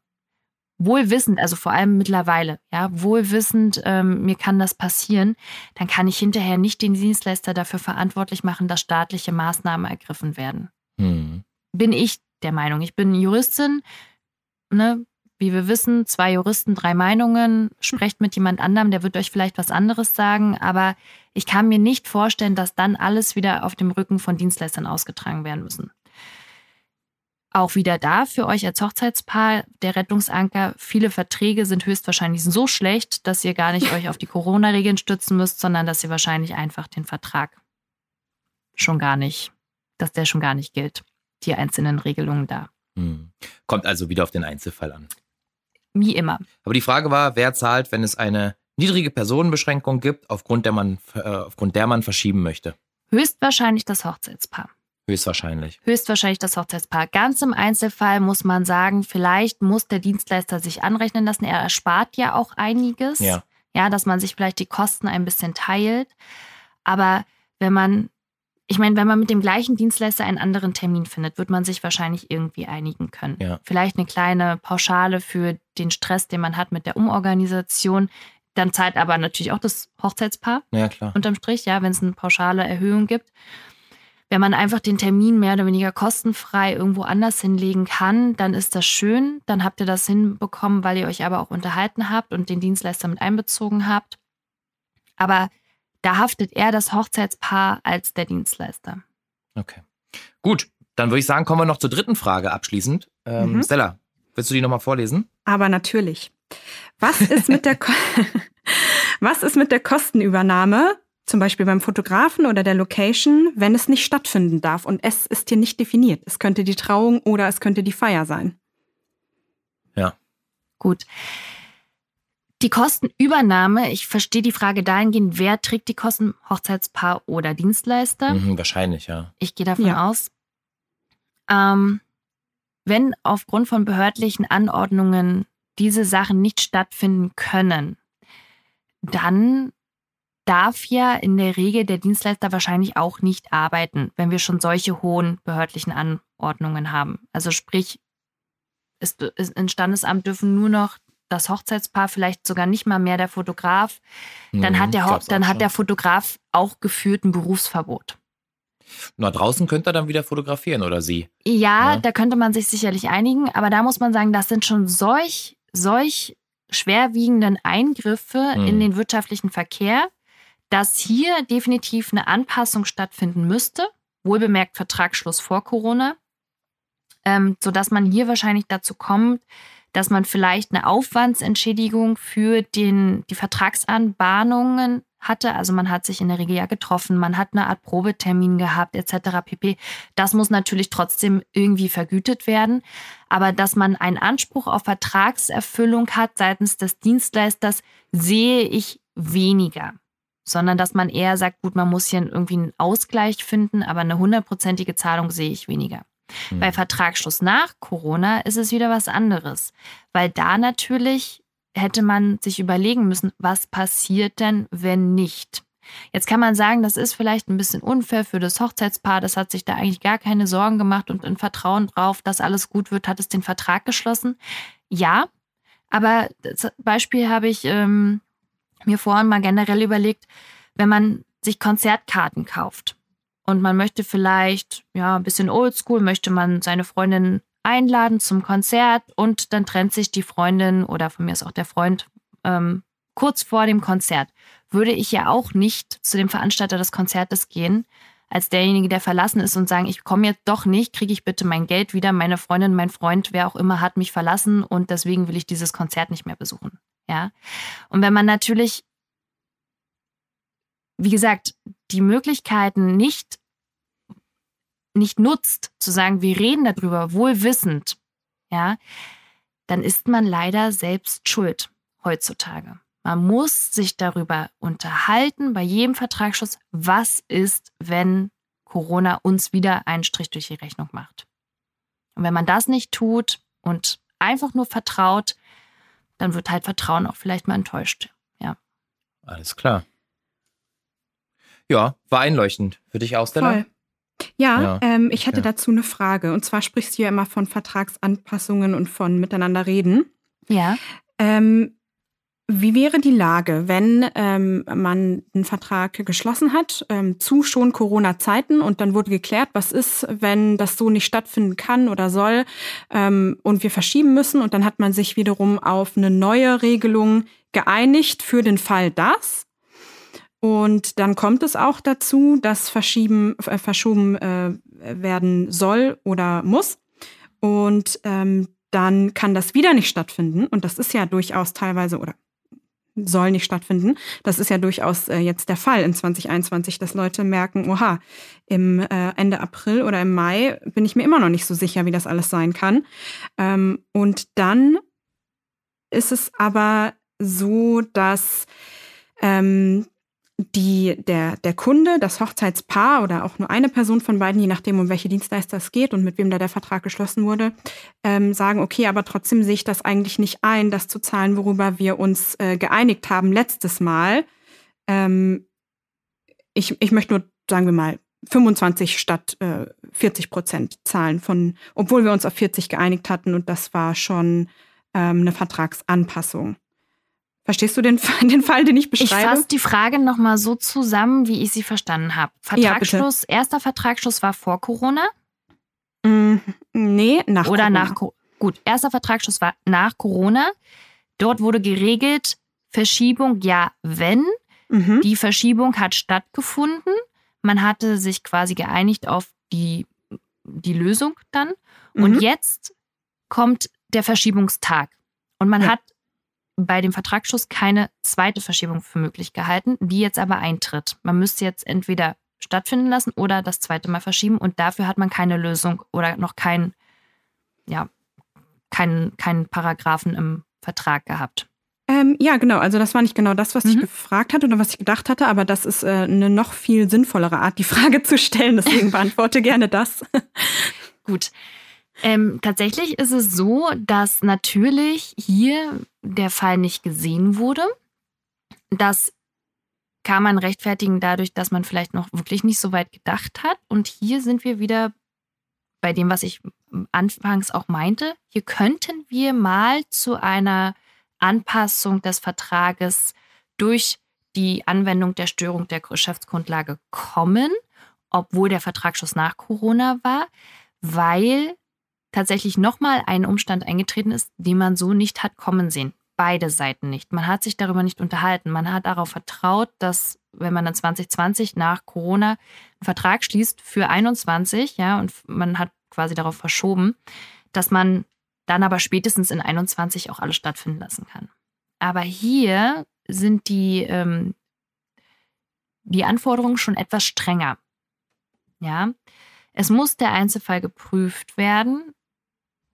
wohlwissend, also vor allem mittlerweile, ja, wohlwissend, ähm, mir kann das passieren, dann kann ich hinterher nicht den Dienstleister dafür verantwortlich machen, dass staatliche Maßnahmen ergriffen werden. Mhm. Bin ich der Meinung. Ich bin Juristin, ne, wie wir wissen, zwei Juristen, drei Meinungen, sprecht mit jemand anderem, der wird euch vielleicht was anderes sagen, aber ich kann mir nicht vorstellen, dass dann alles wieder auf dem Rücken von Dienstleistern ausgetragen werden müssen. Auch wieder da für euch als Hochzeitspaar der Rettungsanker. Viele Verträge sind höchstwahrscheinlich so schlecht, dass ihr gar nicht euch auf die Corona-Regeln stützen müsst, sondern dass ihr wahrscheinlich einfach den Vertrag schon gar nicht, dass der schon gar nicht gilt. Die einzelnen Regelungen da. Mhm. Kommt also wieder auf den Einzelfall an. Wie immer. Aber die Frage war, wer zahlt, wenn es eine niedrige Personenbeschränkung gibt, aufgrund der man, äh, aufgrund der man verschieben möchte? Höchstwahrscheinlich das Hochzeitspaar. Höchstwahrscheinlich. Höchstwahrscheinlich das Hochzeitspaar. Ganz im Einzelfall muss man sagen, vielleicht muss der Dienstleister sich anrechnen lassen. Er erspart ja auch einiges. Ja. Ja, dass man sich vielleicht die Kosten ein bisschen teilt. Aber wenn man, ich meine, wenn man mit dem gleichen Dienstleister einen anderen Termin findet, wird man sich wahrscheinlich irgendwie einigen können. Ja. Vielleicht eine kleine Pauschale für den Stress, den man hat mit der Umorganisation. Dann zahlt aber natürlich auch das Hochzeitspaar Ja, klar. unterm Strich, ja, wenn es eine pauschale Erhöhung gibt. Wenn man einfach den Termin mehr oder weniger kostenfrei irgendwo anders hinlegen kann, dann ist das schön. Dann habt ihr das hinbekommen, weil ihr euch aber auch unterhalten habt und den Dienstleister mit einbezogen habt. Aber da haftet eher das Hochzeitspaar als der Dienstleister. Okay. Gut, dann würde ich sagen, kommen wir noch zur dritten Frage abschließend. Ähm, mhm. Stella, willst du die nochmal vorlesen? Aber natürlich. Was ist mit der, Was ist mit der Kostenübernahme zum Beispiel beim Fotografen oder der Location, wenn es nicht stattfinden darf. Und es ist hier nicht definiert. Es könnte die Trauung oder es könnte die Feier sein. Ja. Gut. Die Kostenübernahme, ich verstehe die Frage dahingehend, wer trägt die Kosten, Hochzeitspaar oder Dienstleister? Mhm, wahrscheinlich, ja. Ich gehe davon ja. aus. Ähm, wenn aufgrund von behördlichen Anordnungen diese Sachen nicht stattfinden können, dann darf ja in der Regel der Dienstleister wahrscheinlich auch nicht arbeiten, wenn wir schon solche hohen behördlichen Anordnungen haben. Also sprich, ist, ist, in Standesamt dürfen nur noch das Hochzeitspaar, vielleicht sogar nicht mal mehr der Fotograf. Dann, mhm, hat, der, dann hat der Fotograf auch geführt ein Berufsverbot. Na, draußen könnte er dann wieder fotografieren oder sie. Ja, ja, da könnte man sich sicherlich einigen, aber da muss man sagen, das sind schon solch, solch schwerwiegenden Eingriffe mhm. in den wirtschaftlichen Verkehr, dass hier definitiv eine Anpassung stattfinden müsste, wohlbemerkt Vertragsschluss vor Corona, ähm, sodass man hier wahrscheinlich dazu kommt, dass man vielleicht eine Aufwandsentschädigung für den, die Vertragsanbahnungen hatte. Also man hat sich in der Regel ja getroffen, man hat eine Art Probetermin gehabt etc. pp. Das muss natürlich trotzdem irgendwie vergütet werden. Aber dass man einen Anspruch auf Vertragserfüllung hat seitens des Dienstleisters, sehe ich weniger sondern dass man eher sagt, gut, man muss hier irgendwie einen Ausgleich finden, aber eine hundertprozentige Zahlung sehe ich weniger. Mhm. Bei Vertragsschluss nach Corona ist es wieder was anderes, weil da natürlich hätte man sich überlegen müssen, was passiert denn, wenn nicht? Jetzt kann man sagen, das ist vielleicht ein bisschen unfair für das Hochzeitspaar, das hat sich da eigentlich gar keine Sorgen gemacht und in Vertrauen drauf, dass alles gut wird, hat es den Vertrag geschlossen. Ja, aber das Beispiel habe ich ähm, mir vorhin mal generell überlegt, wenn man sich Konzertkarten kauft und man möchte vielleicht, ja, ein bisschen oldschool, möchte man seine Freundin einladen zum Konzert und dann trennt sich die Freundin oder von mir ist auch der Freund ähm, kurz vor dem Konzert. Würde ich ja auch nicht zu dem Veranstalter des Konzertes gehen, als derjenige, der verlassen ist und sagen, ich komme jetzt doch nicht, kriege ich bitte mein Geld wieder. Meine Freundin, mein Freund, wer auch immer hat mich verlassen und deswegen will ich dieses Konzert nicht mehr besuchen. Ja. Und wenn man natürlich wie gesagt, die Möglichkeiten nicht, nicht nutzt, zu sagen, wir reden darüber, wohlwissend, ja, dann ist man leider selbst schuld heutzutage. Man muss sich darüber unterhalten, bei jedem Vertragsschluss, was ist, wenn Corona uns wieder einen Strich durch die Rechnung macht. Und wenn man das nicht tut und einfach nur vertraut, dann wird halt Vertrauen auch vielleicht mal enttäuscht. Ja. Alles klar. Ja, war einleuchtend. Für dich auch, Stella? Voll. Ja, ja. Ähm, ich hätte ja. dazu eine Frage. Und zwar sprichst du ja immer von Vertragsanpassungen und von miteinander reden. Ja. Ähm, wie wäre die Lage, wenn ähm, man einen Vertrag geschlossen hat ähm, zu schon Corona-Zeiten und dann wurde geklärt, was ist, wenn das so nicht stattfinden kann oder soll ähm, und wir verschieben müssen und dann hat man sich wiederum auf eine neue Regelung geeinigt für den Fall das und dann kommt es auch dazu, dass verschieben, äh, verschoben äh, werden soll oder muss. Und ähm, dann kann das wieder nicht stattfinden. Und das ist ja durchaus teilweise oder soll nicht stattfinden. Das ist ja durchaus äh, jetzt der Fall in 2021, dass Leute merken, oha, im äh, Ende April oder im Mai bin ich mir immer noch nicht so sicher, wie das alles sein kann. Ähm, und dann ist es aber so, dass ähm, die, der, der Kunde, das Hochzeitspaar oder auch nur eine Person von beiden, je nachdem, um welche Dienstleister es geht und mit wem da der Vertrag geschlossen wurde, ähm, sagen, okay, aber trotzdem sehe ich das eigentlich nicht ein, das zu zahlen, worüber wir uns äh, geeinigt haben letztes Mal. Ähm, ich, ich möchte nur, sagen wir mal, 25 statt äh, 40 Prozent zahlen von, obwohl wir uns auf 40 geeinigt hatten und das war schon ähm, eine Vertragsanpassung. Verstehst du den, den Fall, den ich beschreibe? Ich fasse die Frage nochmal so zusammen, wie ich sie verstanden habe. Vertragsschluss, ja, erster Vertragsschluss war vor Corona? Mm, nee, nach Oder Corona. nach Gut, erster Vertragsschluss war nach Corona. Dort wurde geregelt, Verschiebung ja, wenn. Mhm. Die Verschiebung hat stattgefunden. Man hatte sich quasi geeinigt auf die, die Lösung dann. Mhm. Und jetzt kommt der Verschiebungstag. Und man ja. hat bei dem Vertragsschluss keine zweite Verschiebung für möglich gehalten, die jetzt aber eintritt. Man müsste jetzt entweder stattfinden lassen oder das zweite Mal verschieben und dafür hat man keine Lösung oder noch keinen, ja, keinen, keinen Paragraphen im Vertrag gehabt. Ähm, ja, genau. Also das war nicht genau das, was mhm. ich gefragt hatte oder was ich gedacht hatte, aber das ist äh, eine noch viel sinnvollere Art, die Frage zu stellen. Deswegen beantworte gerne das. Gut. Ähm, tatsächlich ist es so, dass natürlich hier der Fall nicht gesehen wurde. Das kann man rechtfertigen dadurch, dass man vielleicht noch wirklich nicht so weit gedacht hat. Und hier sind wir wieder bei dem, was ich anfangs auch meinte. Hier könnten wir mal zu einer Anpassung des Vertrages durch die Anwendung der Störung der Geschäftsgrundlage kommen, obwohl der Vertragsschluss nach Corona war, weil tatsächlich nochmal ein Umstand eingetreten ist, den man so nicht hat kommen sehen. Beide Seiten nicht. Man hat sich darüber nicht unterhalten. Man hat darauf vertraut, dass wenn man dann 2020 nach Corona einen Vertrag schließt für 21, ja, und man hat quasi darauf verschoben, dass man dann aber spätestens in 21 auch alles stattfinden lassen kann. Aber hier sind die, ähm, die Anforderungen schon etwas strenger. Ja, es muss der Einzelfall geprüft werden.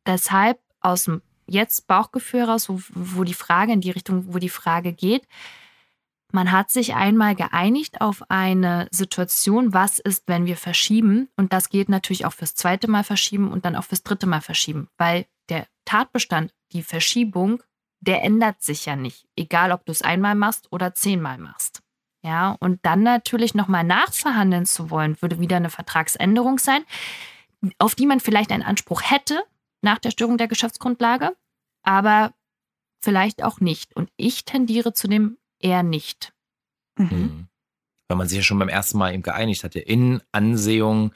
Deshalb aus dem jetzt Bauchgefühl heraus, wo, wo die Frage in die Richtung, wo die Frage geht, man hat sich einmal geeinigt auf eine Situation, was ist, wenn wir verschieben. Und das geht natürlich auch fürs zweite Mal verschieben und dann auch fürs dritte Mal verschieben, weil der Tatbestand, die Verschiebung, der ändert sich ja nicht, egal ob du es einmal machst oder zehnmal machst. Ja, und dann natürlich nochmal nachverhandeln zu wollen, würde wieder eine Vertragsänderung sein, auf die man vielleicht einen Anspruch hätte nach der Störung der Geschäftsgrundlage, aber vielleicht auch nicht. Und ich tendiere zu dem eher nicht. Mhm. mhm. Weil man sich ja schon beim ersten Mal eben geeinigt hatte, in Ansehung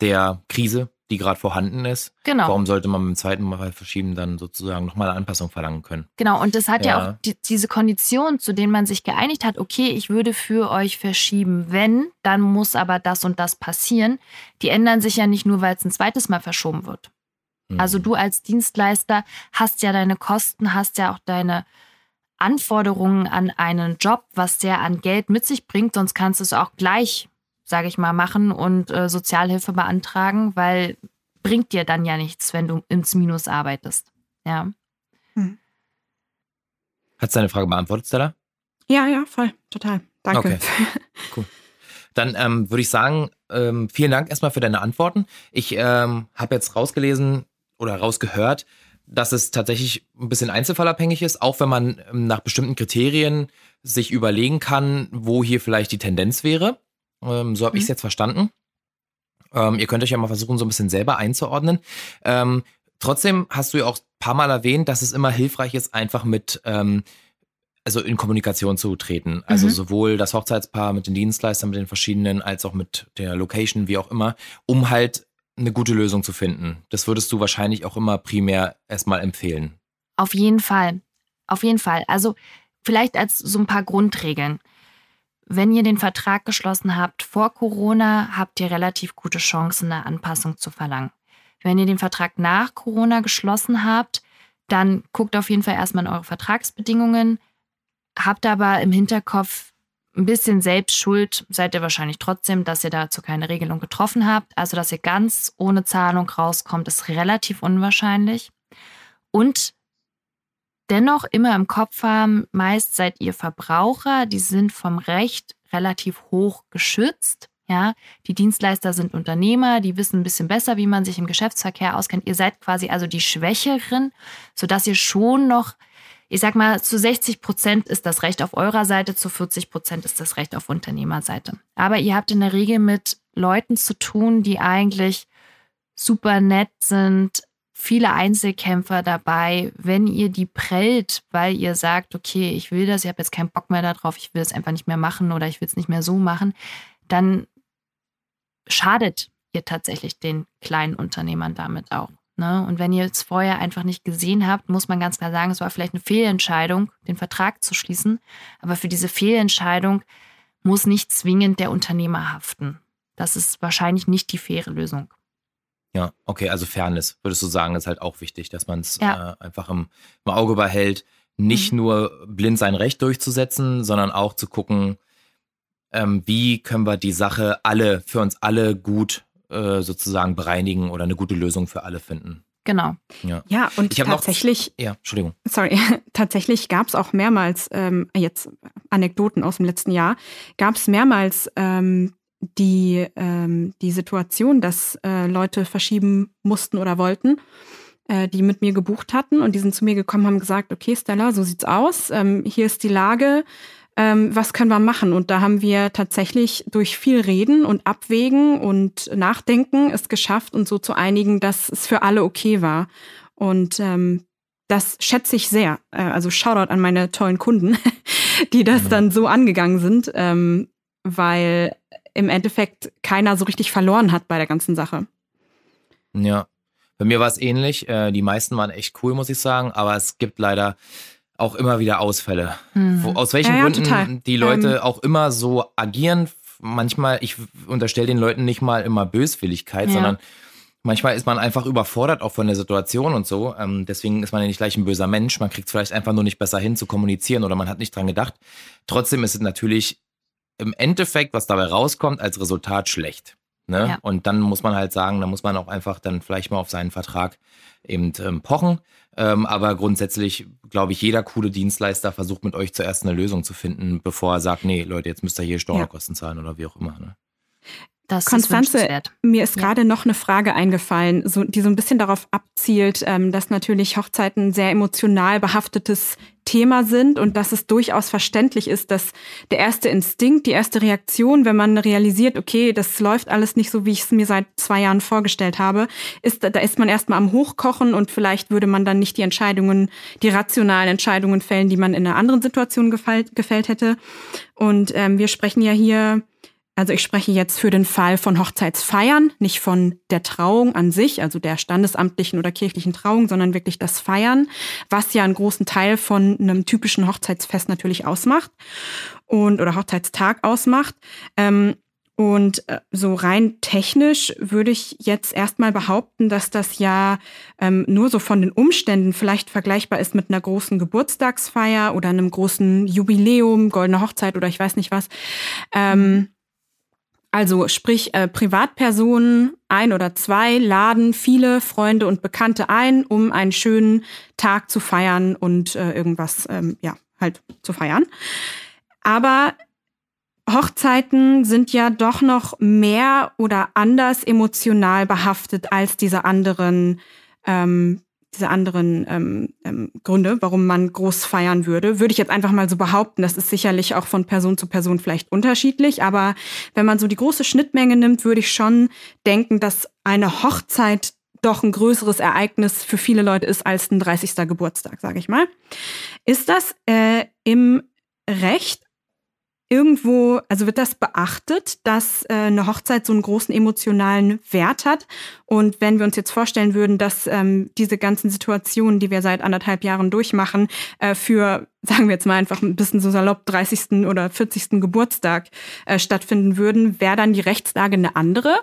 der Krise, die gerade vorhanden ist. Genau. Warum sollte man beim zweiten Mal verschieben dann sozusagen nochmal eine Anpassung verlangen können? Genau, und das hat ja, ja auch die, diese Konditionen, zu denen man sich geeinigt hat, okay, ich würde für euch verschieben, wenn, dann muss aber das und das passieren. Die ändern sich ja nicht nur, weil es ein zweites Mal verschoben wird. Also mhm. du als Dienstleister hast ja deine Kosten, hast ja auch deine Anforderungen an einen Job, was der an Geld mit sich bringt, sonst kannst du es auch gleich, sage ich mal, machen und äh, Sozialhilfe beantragen, weil bringt dir dann ja nichts, wenn du ins Minus arbeitest. Ja. Hm. Hat deine Frage beantwortet, Stella? Ja, ja, voll, total. Danke. Okay. Cool. Dann ähm, würde ich sagen, ähm, vielen Dank erstmal für deine Antworten. Ich ähm, habe jetzt rausgelesen oder rausgehört, dass es tatsächlich ein bisschen einzelfallabhängig ist, auch wenn man ähm, nach bestimmten Kriterien sich überlegen kann, wo hier vielleicht die Tendenz wäre. Ähm, so habe mhm. ich es jetzt verstanden. Ähm, ihr könnt euch ja mal versuchen, so ein bisschen selber einzuordnen. Ähm, trotzdem hast du ja auch ein paar Mal erwähnt, dass es immer hilfreich ist, einfach mit, ähm, also in Kommunikation zu treten. Also mhm. sowohl das Hochzeitspaar mit den Dienstleistern, mit den verschiedenen, als auch mit der Location, wie auch immer, um halt eine gute Lösung zu finden. Das würdest du wahrscheinlich auch immer primär erstmal empfehlen. Auf jeden Fall. Auf jeden Fall. Also vielleicht als so ein paar Grundregeln. Wenn ihr den Vertrag geschlossen habt vor Corona, habt ihr relativ gute Chancen, eine Anpassung zu verlangen. Wenn ihr den Vertrag nach Corona geschlossen habt, dann guckt auf jeden Fall erstmal in eure Vertragsbedingungen, habt aber im Hinterkopf, ein bisschen Selbstschuld seid ihr wahrscheinlich trotzdem, dass ihr dazu keine Regelung getroffen habt. Also, dass ihr ganz ohne Zahlung rauskommt, ist relativ unwahrscheinlich. Und dennoch immer im Kopf haben, meist seid ihr Verbraucher, die sind vom Recht relativ hoch geschützt. Ja, die Dienstleister sind Unternehmer, die wissen ein bisschen besser, wie man sich im Geschäftsverkehr auskennt. Ihr seid quasi also die Schwächeren, sodass ihr schon noch ich sag mal, zu 60 Prozent ist das Recht auf eurer Seite, zu 40 Prozent ist das Recht auf Unternehmerseite. Aber ihr habt in der Regel mit Leuten zu tun, die eigentlich super nett sind, viele Einzelkämpfer dabei. Wenn ihr die prellt, weil ihr sagt, okay, ich will das, ich habe jetzt keinen Bock mehr darauf, ich will es einfach nicht mehr machen oder ich will es nicht mehr so machen, dann schadet ihr tatsächlich den kleinen Unternehmern damit auch. Ne? Und wenn ihr es vorher einfach nicht gesehen habt, muss man ganz klar sagen, es war vielleicht eine Fehlentscheidung, den Vertrag zu schließen. Aber für diese Fehlentscheidung muss nicht zwingend der Unternehmer haften. Das ist wahrscheinlich nicht die faire Lösung. Ja, okay, also Fairness, würdest du sagen, ist halt auch wichtig, dass man es ja. äh, einfach im, im, Auge behält, nicht mhm. nur blind sein Recht durchzusetzen, sondern auch zu gucken, ähm, wie können wir die Sache alle, für uns alle gut äh, sozusagen bereinigen oder eine gute Lösung für alle finden. Genau. Ja, ja und tatsächlich. Noch, ja, Entschuldigung. Sorry, tatsächlich gab es auch mehrmals, ähm, jetzt Anekdoten aus dem letzten Jahr, gab es mehrmals ähm, die, ähm, die Situation, dass äh, Leute verschieben mussten oder wollten, äh, die mit mir gebucht hatten und die sind zu mir gekommen, haben gesagt, okay, Stella, so sieht's aus, ähm, hier ist die Lage, ähm, was können wir machen? Und da haben wir tatsächlich durch viel Reden und Abwägen und Nachdenken es geschafft, uns so zu einigen, dass es für alle okay war. Und ähm, das schätze ich sehr. Äh, also Shoutout an meine tollen Kunden, die das dann so angegangen sind, ähm, weil im Endeffekt keiner so richtig verloren hat bei der ganzen Sache. Ja, bei mir war es ähnlich. Äh, die meisten waren echt cool, muss ich sagen, aber es gibt leider auch immer wieder Ausfälle. Hm. Wo, aus welchen ja, ja, Gründen total. die Leute ähm. auch immer so agieren. Manchmal, ich unterstelle den Leuten nicht mal immer Böswilligkeit, ja. sondern manchmal ist man einfach überfordert auch von der Situation und so. Ähm, deswegen ist man ja nicht gleich ein böser Mensch. Man kriegt es vielleicht einfach nur nicht besser hin zu kommunizieren oder man hat nicht dran gedacht. Trotzdem ist es natürlich im Endeffekt, was dabei rauskommt, als Resultat schlecht. Ne? Ja. Und dann muss man halt sagen, da muss man auch einfach dann vielleicht mal auf seinen Vertrag eben ähm, pochen. Ähm, aber grundsätzlich, glaube ich, jeder coole Dienstleister versucht mit euch zuerst eine Lösung zu finden, bevor er sagt, nee, Leute, jetzt müsst ihr hier Steuerkosten zahlen oder wie auch immer. Ne? Das Konstanze, mir ist ja. gerade noch eine Frage eingefallen, so, die so ein bisschen darauf abzielt, ähm, dass natürlich Hochzeiten ein sehr emotional behaftetes Thema sind und dass es durchaus verständlich ist, dass der erste Instinkt, die erste Reaktion, wenn man realisiert, okay, das läuft alles nicht so, wie ich es mir seit zwei Jahren vorgestellt habe, ist, da ist man erstmal am Hochkochen und vielleicht würde man dann nicht die Entscheidungen, die rationalen Entscheidungen fällen, die man in einer anderen Situation gefällt, gefällt hätte. Und ähm, wir sprechen ja hier also ich spreche jetzt für den Fall von Hochzeitsfeiern, nicht von der Trauung an sich, also der standesamtlichen oder kirchlichen Trauung, sondern wirklich das Feiern, was ja einen großen Teil von einem typischen Hochzeitsfest natürlich ausmacht und oder Hochzeitstag ausmacht. Ähm, und äh, so rein technisch würde ich jetzt erstmal behaupten, dass das ja ähm, nur so von den Umständen vielleicht vergleichbar ist mit einer großen Geburtstagsfeier oder einem großen Jubiläum, goldene Hochzeit oder ich weiß nicht was. Ähm, also sprich, äh, Privatpersonen, ein oder zwei, laden viele Freunde und Bekannte ein, um einen schönen Tag zu feiern und äh, irgendwas, ähm, ja, halt zu feiern. Aber Hochzeiten sind ja doch noch mehr oder anders emotional behaftet als diese anderen ähm, diese anderen ähm, ähm, Gründe, warum man groß feiern würde, würde ich jetzt einfach mal so behaupten. Das ist sicherlich auch von Person zu Person vielleicht unterschiedlich, aber wenn man so die große Schnittmenge nimmt, würde ich schon denken, dass eine Hochzeit doch ein größeres Ereignis für viele Leute ist als ein 30. Geburtstag, sage ich mal. Ist das äh, im Recht irgendwo, also wird das beachtet, dass äh, eine Hochzeit so einen großen emotionalen Wert hat? Und wenn wir uns jetzt vorstellen würden, dass ähm, diese ganzen Situationen, die wir seit anderthalb Jahren durchmachen, äh, für, sagen wir jetzt mal einfach ein bisschen so salopp, 30. oder 40. Geburtstag äh, stattfinden würden, wäre dann die Rechtslage eine andere?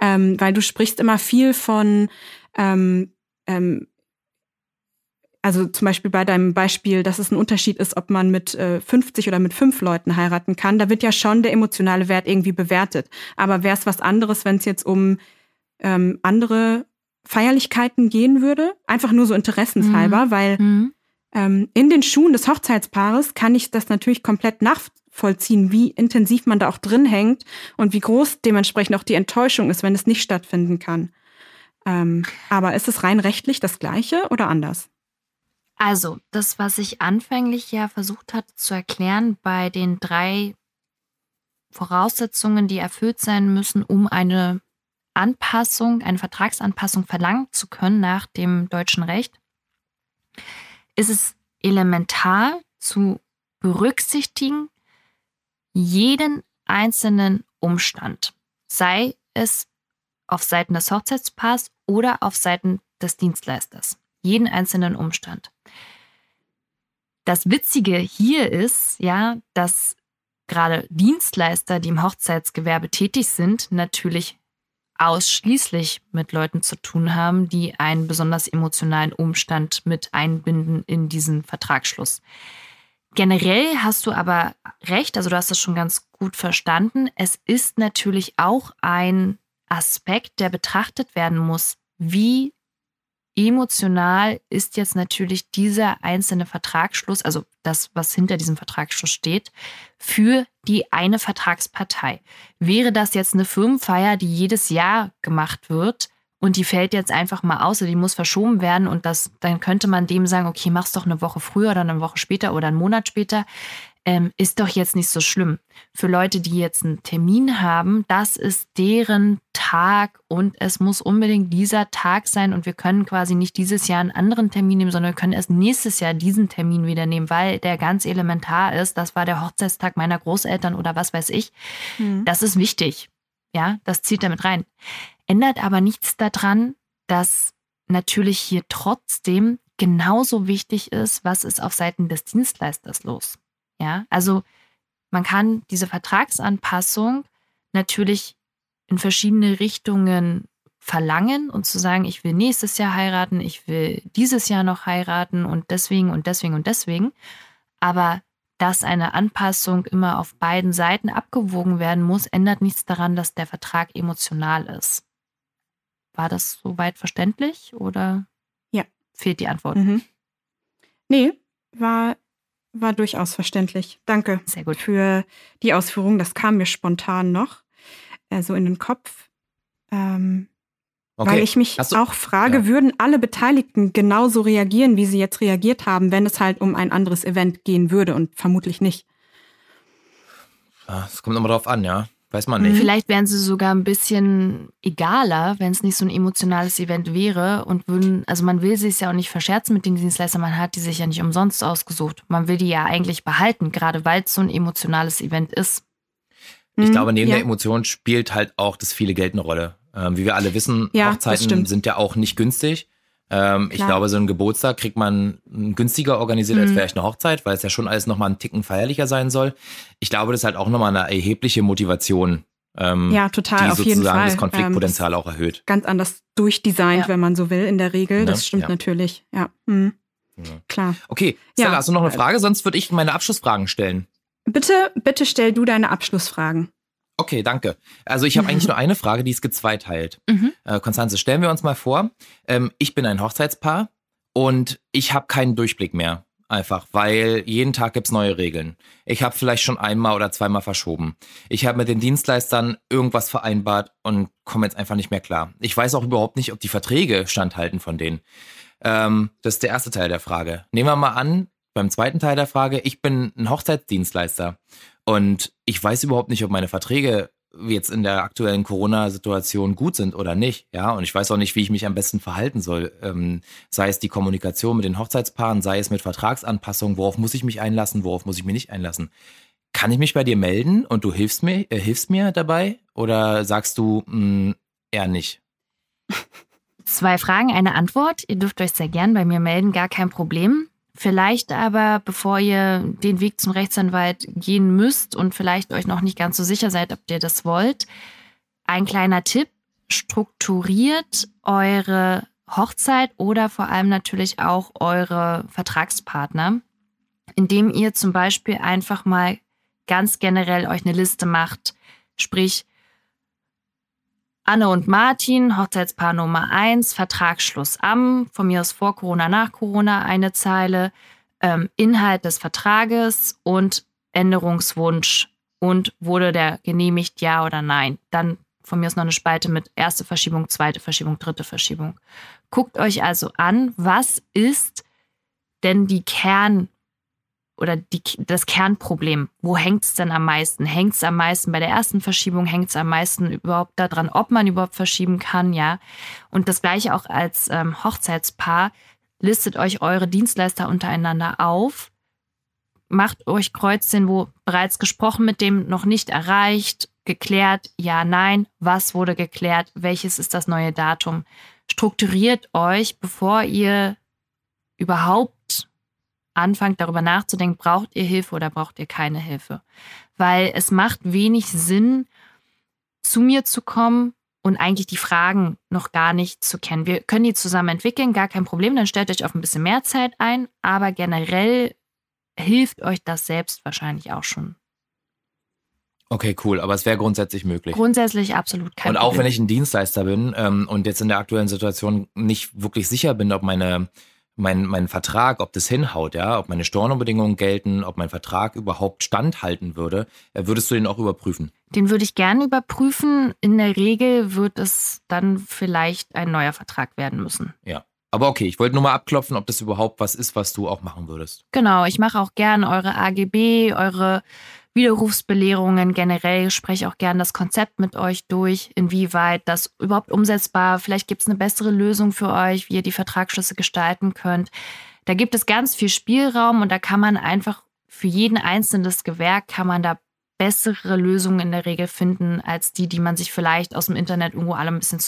Ähm, weil du sprichst immer viel von ähm, ähm, also zum Beispiel bei deinem Beispiel, dass es ein Unterschied ist, ob man mit äh, 50 oder mit fünf Leuten heiraten kann, da wird ja schon der emotionale Wert irgendwie bewertet. Aber wäre es was anderes, wenn es jetzt um ähm, andere Feierlichkeiten gehen würde? Einfach nur so interessenshalber, mhm. weil mhm. Ähm, in den Schuhen des Hochzeitspaares kann ich das natürlich komplett nachvollziehen, wie intensiv man da auch drin hängt und wie groß dementsprechend auch die Enttäuschung ist, wenn es nicht stattfinden kann. Ähm, aber ist es rein rechtlich das Gleiche oder anders? Also, das, was ich anfänglich ja versucht hatte zu erklären, bei den drei Voraussetzungen, die erfüllt sein müssen, um eine Anpassung, eine Vertragsanpassung verlangen zu können nach dem deutschen Recht, ist es elementar zu berücksichtigen, jeden einzelnen Umstand, sei es auf Seiten des Hochzeitspaars oder auf Seiten des Dienstleisters. Jeden einzelnen Umstand. Das Witzige hier ist, ja, dass gerade Dienstleister, die im Hochzeitsgewerbe tätig sind, natürlich ausschließlich mit Leuten zu tun haben, die einen besonders emotionalen Umstand mit einbinden in diesen Vertragsschluss. Generell hast du aber recht, also du hast das schon ganz gut verstanden. Es ist natürlich auch ein Aspekt, der betrachtet werden muss. Wie emotional ist jetzt natürlich dieser einzelne Vertragsschluss, also das, was hinter diesem Vertragsschluss steht, für die eine Vertragspartei. Wäre das jetzt eine Firmenfeier, die jedes Jahr gemacht wird und die fällt jetzt einfach mal aus oder die muss verschoben werden und das, dann könnte man dem sagen, okay, mach's doch eine Woche früher oder eine Woche später oder einen Monat später ähm, ist doch jetzt nicht so schlimm. Für Leute, die jetzt einen Termin haben, das ist deren Tag und es muss unbedingt dieser Tag sein und wir können quasi nicht dieses Jahr einen anderen Termin nehmen, sondern wir können erst nächstes Jahr diesen Termin wieder nehmen, weil der ganz elementar ist. Das war der Hochzeitstag meiner Großeltern oder was weiß ich. Mhm. Das ist wichtig. Ja, das zieht damit rein. Ändert aber nichts daran, dass natürlich hier trotzdem genauso wichtig ist, was ist auf Seiten des Dienstleisters los. Ja, also man kann diese Vertragsanpassung natürlich in verschiedene Richtungen verlangen und zu sagen, ich will nächstes Jahr heiraten, ich will dieses Jahr noch heiraten und deswegen und deswegen und deswegen. Aber dass eine Anpassung immer auf beiden Seiten abgewogen werden muss, ändert nichts daran, dass der Vertrag emotional ist. War das soweit verständlich oder ja. fehlt die Antwort? Mhm. Nee, war war durchaus verständlich. Danke Sehr gut. für die Ausführung. Das kam mir spontan noch äh, so in den Kopf. Ähm, okay. Weil ich mich auch frage, ja. würden alle Beteiligten genauso reagieren, wie sie jetzt reagiert haben, wenn es halt um ein anderes Event gehen würde und vermutlich nicht. Es kommt immer drauf an, ja. Weiß man nicht. Vielleicht wären sie sogar ein bisschen egaler, wenn es nicht so ein emotionales Event wäre und würden, also man will sich ja auch nicht verscherzen mit den Dienstleistern, man hat die sich ja nicht umsonst ausgesucht. Man will die ja eigentlich behalten, gerade weil es so ein emotionales Event ist. Ich glaube, neben ja. der Emotion spielt halt auch das viele Geld eine Rolle. Ähm, wie wir alle wissen, ja, Hochzeiten sind ja auch nicht günstig. Ähm, ich glaube, so ein Geburtstag kriegt man günstiger organisiert mhm. als vielleicht eine Hochzeit, weil es ja schon alles nochmal einen Ticken feierlicher sein soll. Ich glaube, das ist halt auch nochmal eine erhebliche Motivation. Ähm, ja, total, die auf jeden Fall. das Konfliktpotenzial ähm, auch erhöht. Ganz anders durchdesignt, ja. wenn man so will, in der Regel. Das stimmt ja. natürlich, ja. Mhm. ja. Klar. Okay, Stella, hast du noch eine Frage? Sonst würde ich meine Abschlussfragen stellen. Bitte, bitte stell du deine Abschlussfragen. Okay, danke. Also ich habe eigentlich nur eine Frage, die ist gezweiteilt. Mhm. Äh, Konstanze, stellen wir uns mal vor, ähm, ich bin ein Hochzeitspaar und ich habe keinen Durchblick mehr. Einfach, weil jeden Tag gibt's neue Regeln. Ich habe vielleicht schon einmal oder zweimal verschoben. Ich habe mit den Dienstleistern irgendwas vereinbart und komme jetzt einfach nicht mehr klar. Ich weiß auch überhaupt nicht, ob die Verträge standhalten von denen. Ähm, das ist der erste Teil der Frage. Nehmen wir mal an, beim zweiten Teil der Frage, ich bin ein Hochzeitsdienstleister und ich weiß überhaupt nicht, ob meine Verträge jetzt in der aktuellen Corona-Situation gut sind oder nicht. Ja, und ich weiß auch nicht, wie ich mich am besten verhalten soll. Ähm, sei es die Kommunikation mit den Hochzeitspaaren, sei es mit Vertragsanpassungen, worauf muss ich mich einlassen, worauf muss ich mich nicht einlassen. Kann ich mich bei dir melden und du hilfst mir, äh, hilfst mir dabei? Oder sagst du mh, hm, eher nicht? Zwei Fragen, eine Antwort. Ihr dürft euch sehr gern bei mir melden, gar kein Problem. Vielleicht aber, bevor ihr den Weg zum Rechtsanwalt gehen müsst und vielleicht euch noch nicht ganz so sicher seid, ob ihr das wollt, ein kleiner Tipp, strukturiert eure Hochzeit oder vor allem natürlich auch eure Vertragspartner, indem ihr zum Beispiel einfach mal ganz generell euch eine Liste macht, sprich Anne und Martin, Hochzeitspaar Nummer 1, Vertragsschluss am, von mir aus vor Corona, nach Corona eine Zeile, ähm, Inhalt des Vertrages und Änderungswunsch und wurde der genehmigt, ja oder nein. Dann von mir aus noch eine Spalte mit erste Verschiebung, zweite Verschiebung, dritte Verschiebung. Guckt euch also an, was ist denn die oder die, das Kernproblem. Wo hängt es denn am meisten? Hängt es am meisten bei der ersten Verschiebung? Hängt es am meisten überhaupt daran, ob man überhaupt verschieben kann? Ja. Und das gleiche auch als ähm, Hochzeitspaar. Listet euch eure Dienstleister untereinander auf. Macht euch Kreuzchen, wo bereits gesprochen mit dem noch nicht erreicht, geklärt, ja, nein, was wurde geklärt, welches ist das neue Datum. Strukturiert euch, bevor ihr überhaupt anfangt darüber nachzudenken, braucht ihr Hilfe oder braucht ihr keine Hilfe. Weil es macht wenig Sinn, zu mir zu kommen und eigentlich die Fragen noch gar nicht zu kennen. Wir können die zusammen entwickeln, gar kein Problem, dann stellt euch auf ein bisschen mehr Zeit ein, aber generell hilft euch das selbst wahrscheinlich auch schon. Okay, cool. Aber es wäre grundsätzlich möglich. Grundsätzlich absolut kein Und auch Problem. wenn ich ein Dienstleister bin ähm, und jetzt in der aktuellen Situation nicht wirklich sicher bin, ob meine mein, mein Vertrag, ob das hinhaut, ja, ob meine Stornobedingungen gelten, ob mein Vertrag überhaupt standhalten würde, äh, würdest du den auch überprüfen? Den würde ich gerne überprüfen. In der Regel wird es dann vielleicht ein neuer Vertrag werden müssen. Ja. Aber okay, ich wollte nur mal abklopfen, ob das überhaupt was ist, was du auch machen würdest. Genau, ich mache auch gern eure AGB, eure Widerrufsbelehrungen generell, spreche auch gern das Konzept mit euch durch, inwieweit das überhaupt umsetzbar, vielleicht gibt es eine bessere Lösung für euch, wie ihr die Vertragsschlüsse gestalten könnt. Da gibt es ganz viel Spielraum und da kann man einfach für jeden einzelnes Gewerk kann man da bessere Lösungen in der Regel finden, als die, die man sich vielleicht aus dem Internet irgendwo alle ein bisschen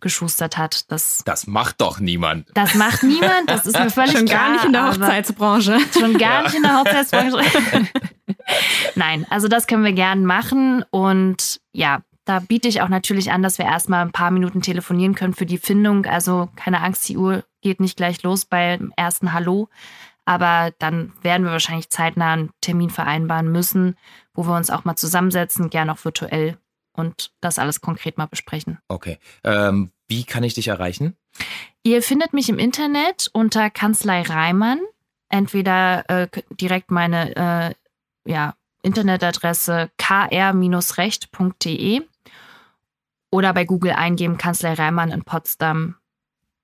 zusammengeschustert hat. Das, Das macht doch niemand. das macht niemand, das ist mir völlig Schon klar. gar nicht in der Hochzeitsbranche. Schon gar Ja. nicht in der Hochzeitsbranche. Nein, also das können wir gern machen. Und ja, da biete ich auch natürlich an, dass wir erstmal ein paar Minuten telefonieren können für die Findung. Also keine Angst, die Uhr geht nicht gleich los beim ersten Hallo. Aber dann werden wir wahrscheinlich zeitnah einen Termin vereinbaren müssen, wo wir uns auch mal zusammensetzen, gern auch virtuell und das alles konkret mal besprechen. Okay. Ähm, wie kann ich dich erreichen? Ihr findet mich im Internet unter Kanzlei Reimann. Entweder äh, direkt meine äh, ja, Internetadresse kr-recht.de oder bei Google eingeben Kanzlei Reimann in Potsdam.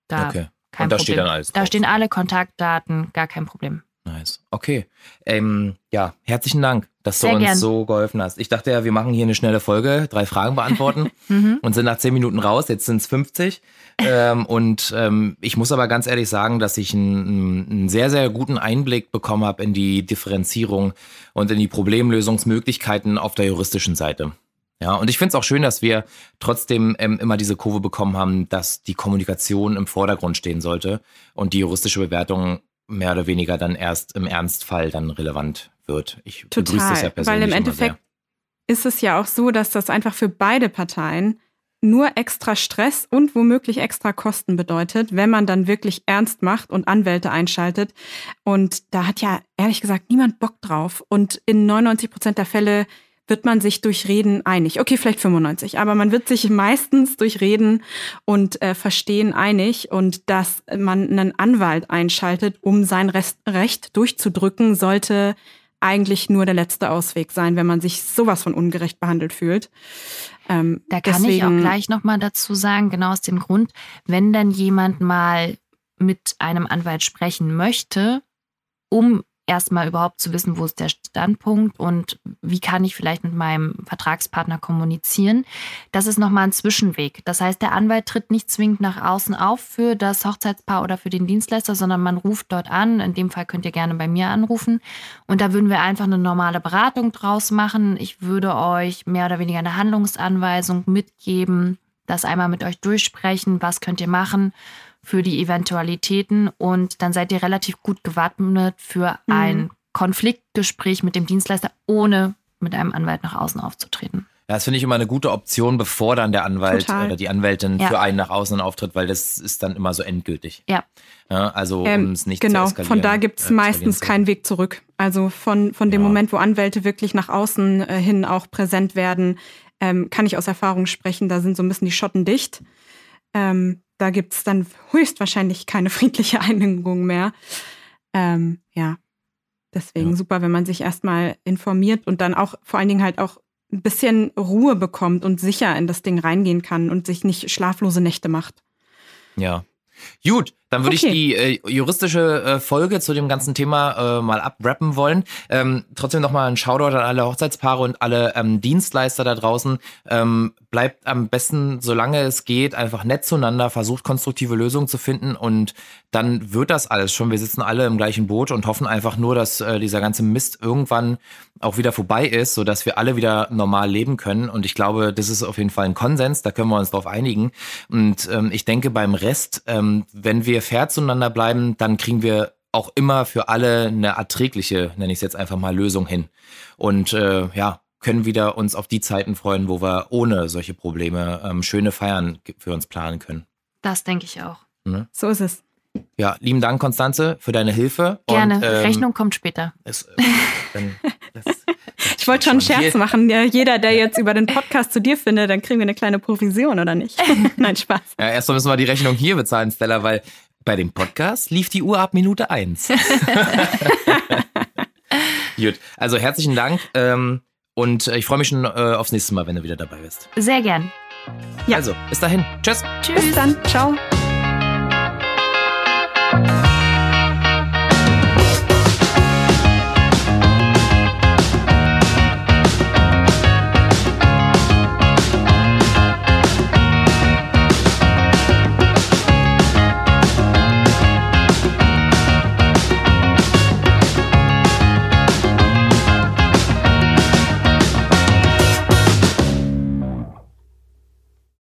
Da okay. kein Und da Problem. steht dann alles Da drauf. stehen alle Kontaktdaten, gar kein Problem. Nice. Okay. Ähm, ja, herzlichen Dank, dass du Sehr uns gern. so geholfen hast. Ich dachte ja, wir machen hier eine schnelle Folge, drei Fragen beantworten Mhm. und sind nach zehn Minuten raus. Jetzt sind es 50. ähm, und ähm, ich muss aber ganz ehrlich sagen, dass ich einen, einen sehr, sehr guten Einblick bekommen habe in die Differenzierung und in die Problemlösungsmöglichkeiten auf der juristischen Seite. Ja, und ich finde es auch schön, dass wir trotzdem ähm, immer diese Kurve bekommen haben, dass die Kommunikation im Vordergrund stehen sollte und die juristische Bewertung mehr oder weniger dann erst im Ernstfall dann relevant wird. Ich begrüße das ja Total. persönlich Weil im Endeffekt ist es ja auch so, dass das einfach für beide Parteien nur extra Stress und womöglich extra Kosten bedeutet, wenn man dann wirklich ernst macht und Anwälte einschaltet. Und da hat ja ehrlich gesagt niemand Bock drauf. Und in 99 Prozent der Fälle wird man sich durch Reden einig. Okay, vielleicht 95, aber man wird sich meistens durch Reden und äh, Verstehen einig und dass man einen Anwalt einschaltet, um sein Rest, Recht durchzudrücken, sollte eigentlich nur der letzte Ausweg sein, wenn man sich sowas von ungerecht behandelt fühlt. Ähm, Da kann ich auch deswegen- gleich nochmal dazu sagen, genau aus dem Grund, wenn dann jemand mal mit einem Anwalt sprechen möchte, um erstmal überhaupt zu wissen, wo ist der Standpunkt und wie kann ich vielleicht mit meinem Vertragspartner kommunizieren. Das ist nochmal ein Zwischenweg. Das heißt, der Anwalt tritt nicht zwingend nach außen auf für das Hochzeitspaar oder für den Dienstleister, sondern man ruft dort an. In dem Fall könnt ihr gerne bei mir anrufen. Und da würden wir einfach eine normale Beratung draus machen. Ich würde euch mehr oder weniger eine Handlungsanweisung mitgeben, das einmal mit euch durchsprechen, was könnt ihr machen für die Eventualitäten und dann seid ihr relativ gut gewappnet für Mhm. ein Konfliktgespräch mit dem Dienstleister, ohne mit einem Anwalt nach außen aufzutreten. Ja, das finde ich immer eine gute Option, bevor dann der Anwalt Total. oder die Anwältin Ja. für einen nach außen auftritt, weil das ist dann immer so endgültig. Ja. Ja, also um Ähm, es nicht genau, zu eskalieren. von da gibt es äh, meistens keinen Weg zurück. Also von, von dem Ja. Moment, wo Anwälte wirklich nach außen äh, hin auch präsent werden, ähm, kann ich aus Erfahrung sprechen, da sind so ein bisschen die Schotten dicht. Ähm, da gibt es dann höchstwahrscheinlich keine friedliche Einigung mehr. Ähm, ja, deswegen Ja. super, super, wenn man sich erstmal informiert und dann auch vor allen Dingen halt auch ein bisschen Ruhe bekommt und sicher in das Ding reingehen kann und sich nicht schlaflose Nächte macht. Ja. Gut, Dann würde Okay. ich die äh, juristische äh, Folge zu dem ganzen Thema äh, mal abrappen wollen. Ähm, trotzdem nochmal ein Shoutout an alle Hochzeitspaare und alle ähm, Dienstleister da draußen. Ähm, bleibt am besten, solange es geht, einfach nett zueinander, versucht konstruktive Lösungen zu finden und dann wird das alles schon. Wir sitzen alle im gleichen Boot und hoffen einfach nur, dass äh, dieser ganze Mist irgendwann auch wieder vorbei ist, sodass wir alle wieder normal leben können. Und ich glaube, das ist auf jeden Fall ein Konsens, da können wir uns drauf einigen. Und ähm, ich denke, beim Rest, ähm, wenn wir fair zueinander bleiben, dann kriegen wir auch immer für alle eine erträgliche, nenne ich es jetzt einfach mal, Lösung hin. Und äh, ja, können wieder uns auf die Zeiten freuen, wo wir ohne solche Probleme ähm, schöne Feiern für uns planen können. Das denke ich auch. So ist es. Ja, lieben Dank, Konstanze, für deine Hilfe. Gerne. Und, ähm, Rechnung kommt später. Es, äh, dann, das, Ich wollte schon einen Scherz Hier- machen. Jeder, der jetzt über den Podcast zu dir findet, dann kriegen wir eine kleine Provision, oder nicht? Nein, Spaß. Ja, erstmal müssen wir die Rechnung hier bezahlen, Stella, weil bei dem Podcast lief die Uhr ab Minute eins. Gut, also herzlichen Dank ähm, und ich freue mich schon äh, aufs nächste Mal, wenn du wieder dabei bist. Sehr gern. Ja. Also, bis dahin. Tschüss. Tschüss. Bis dann. Ciao.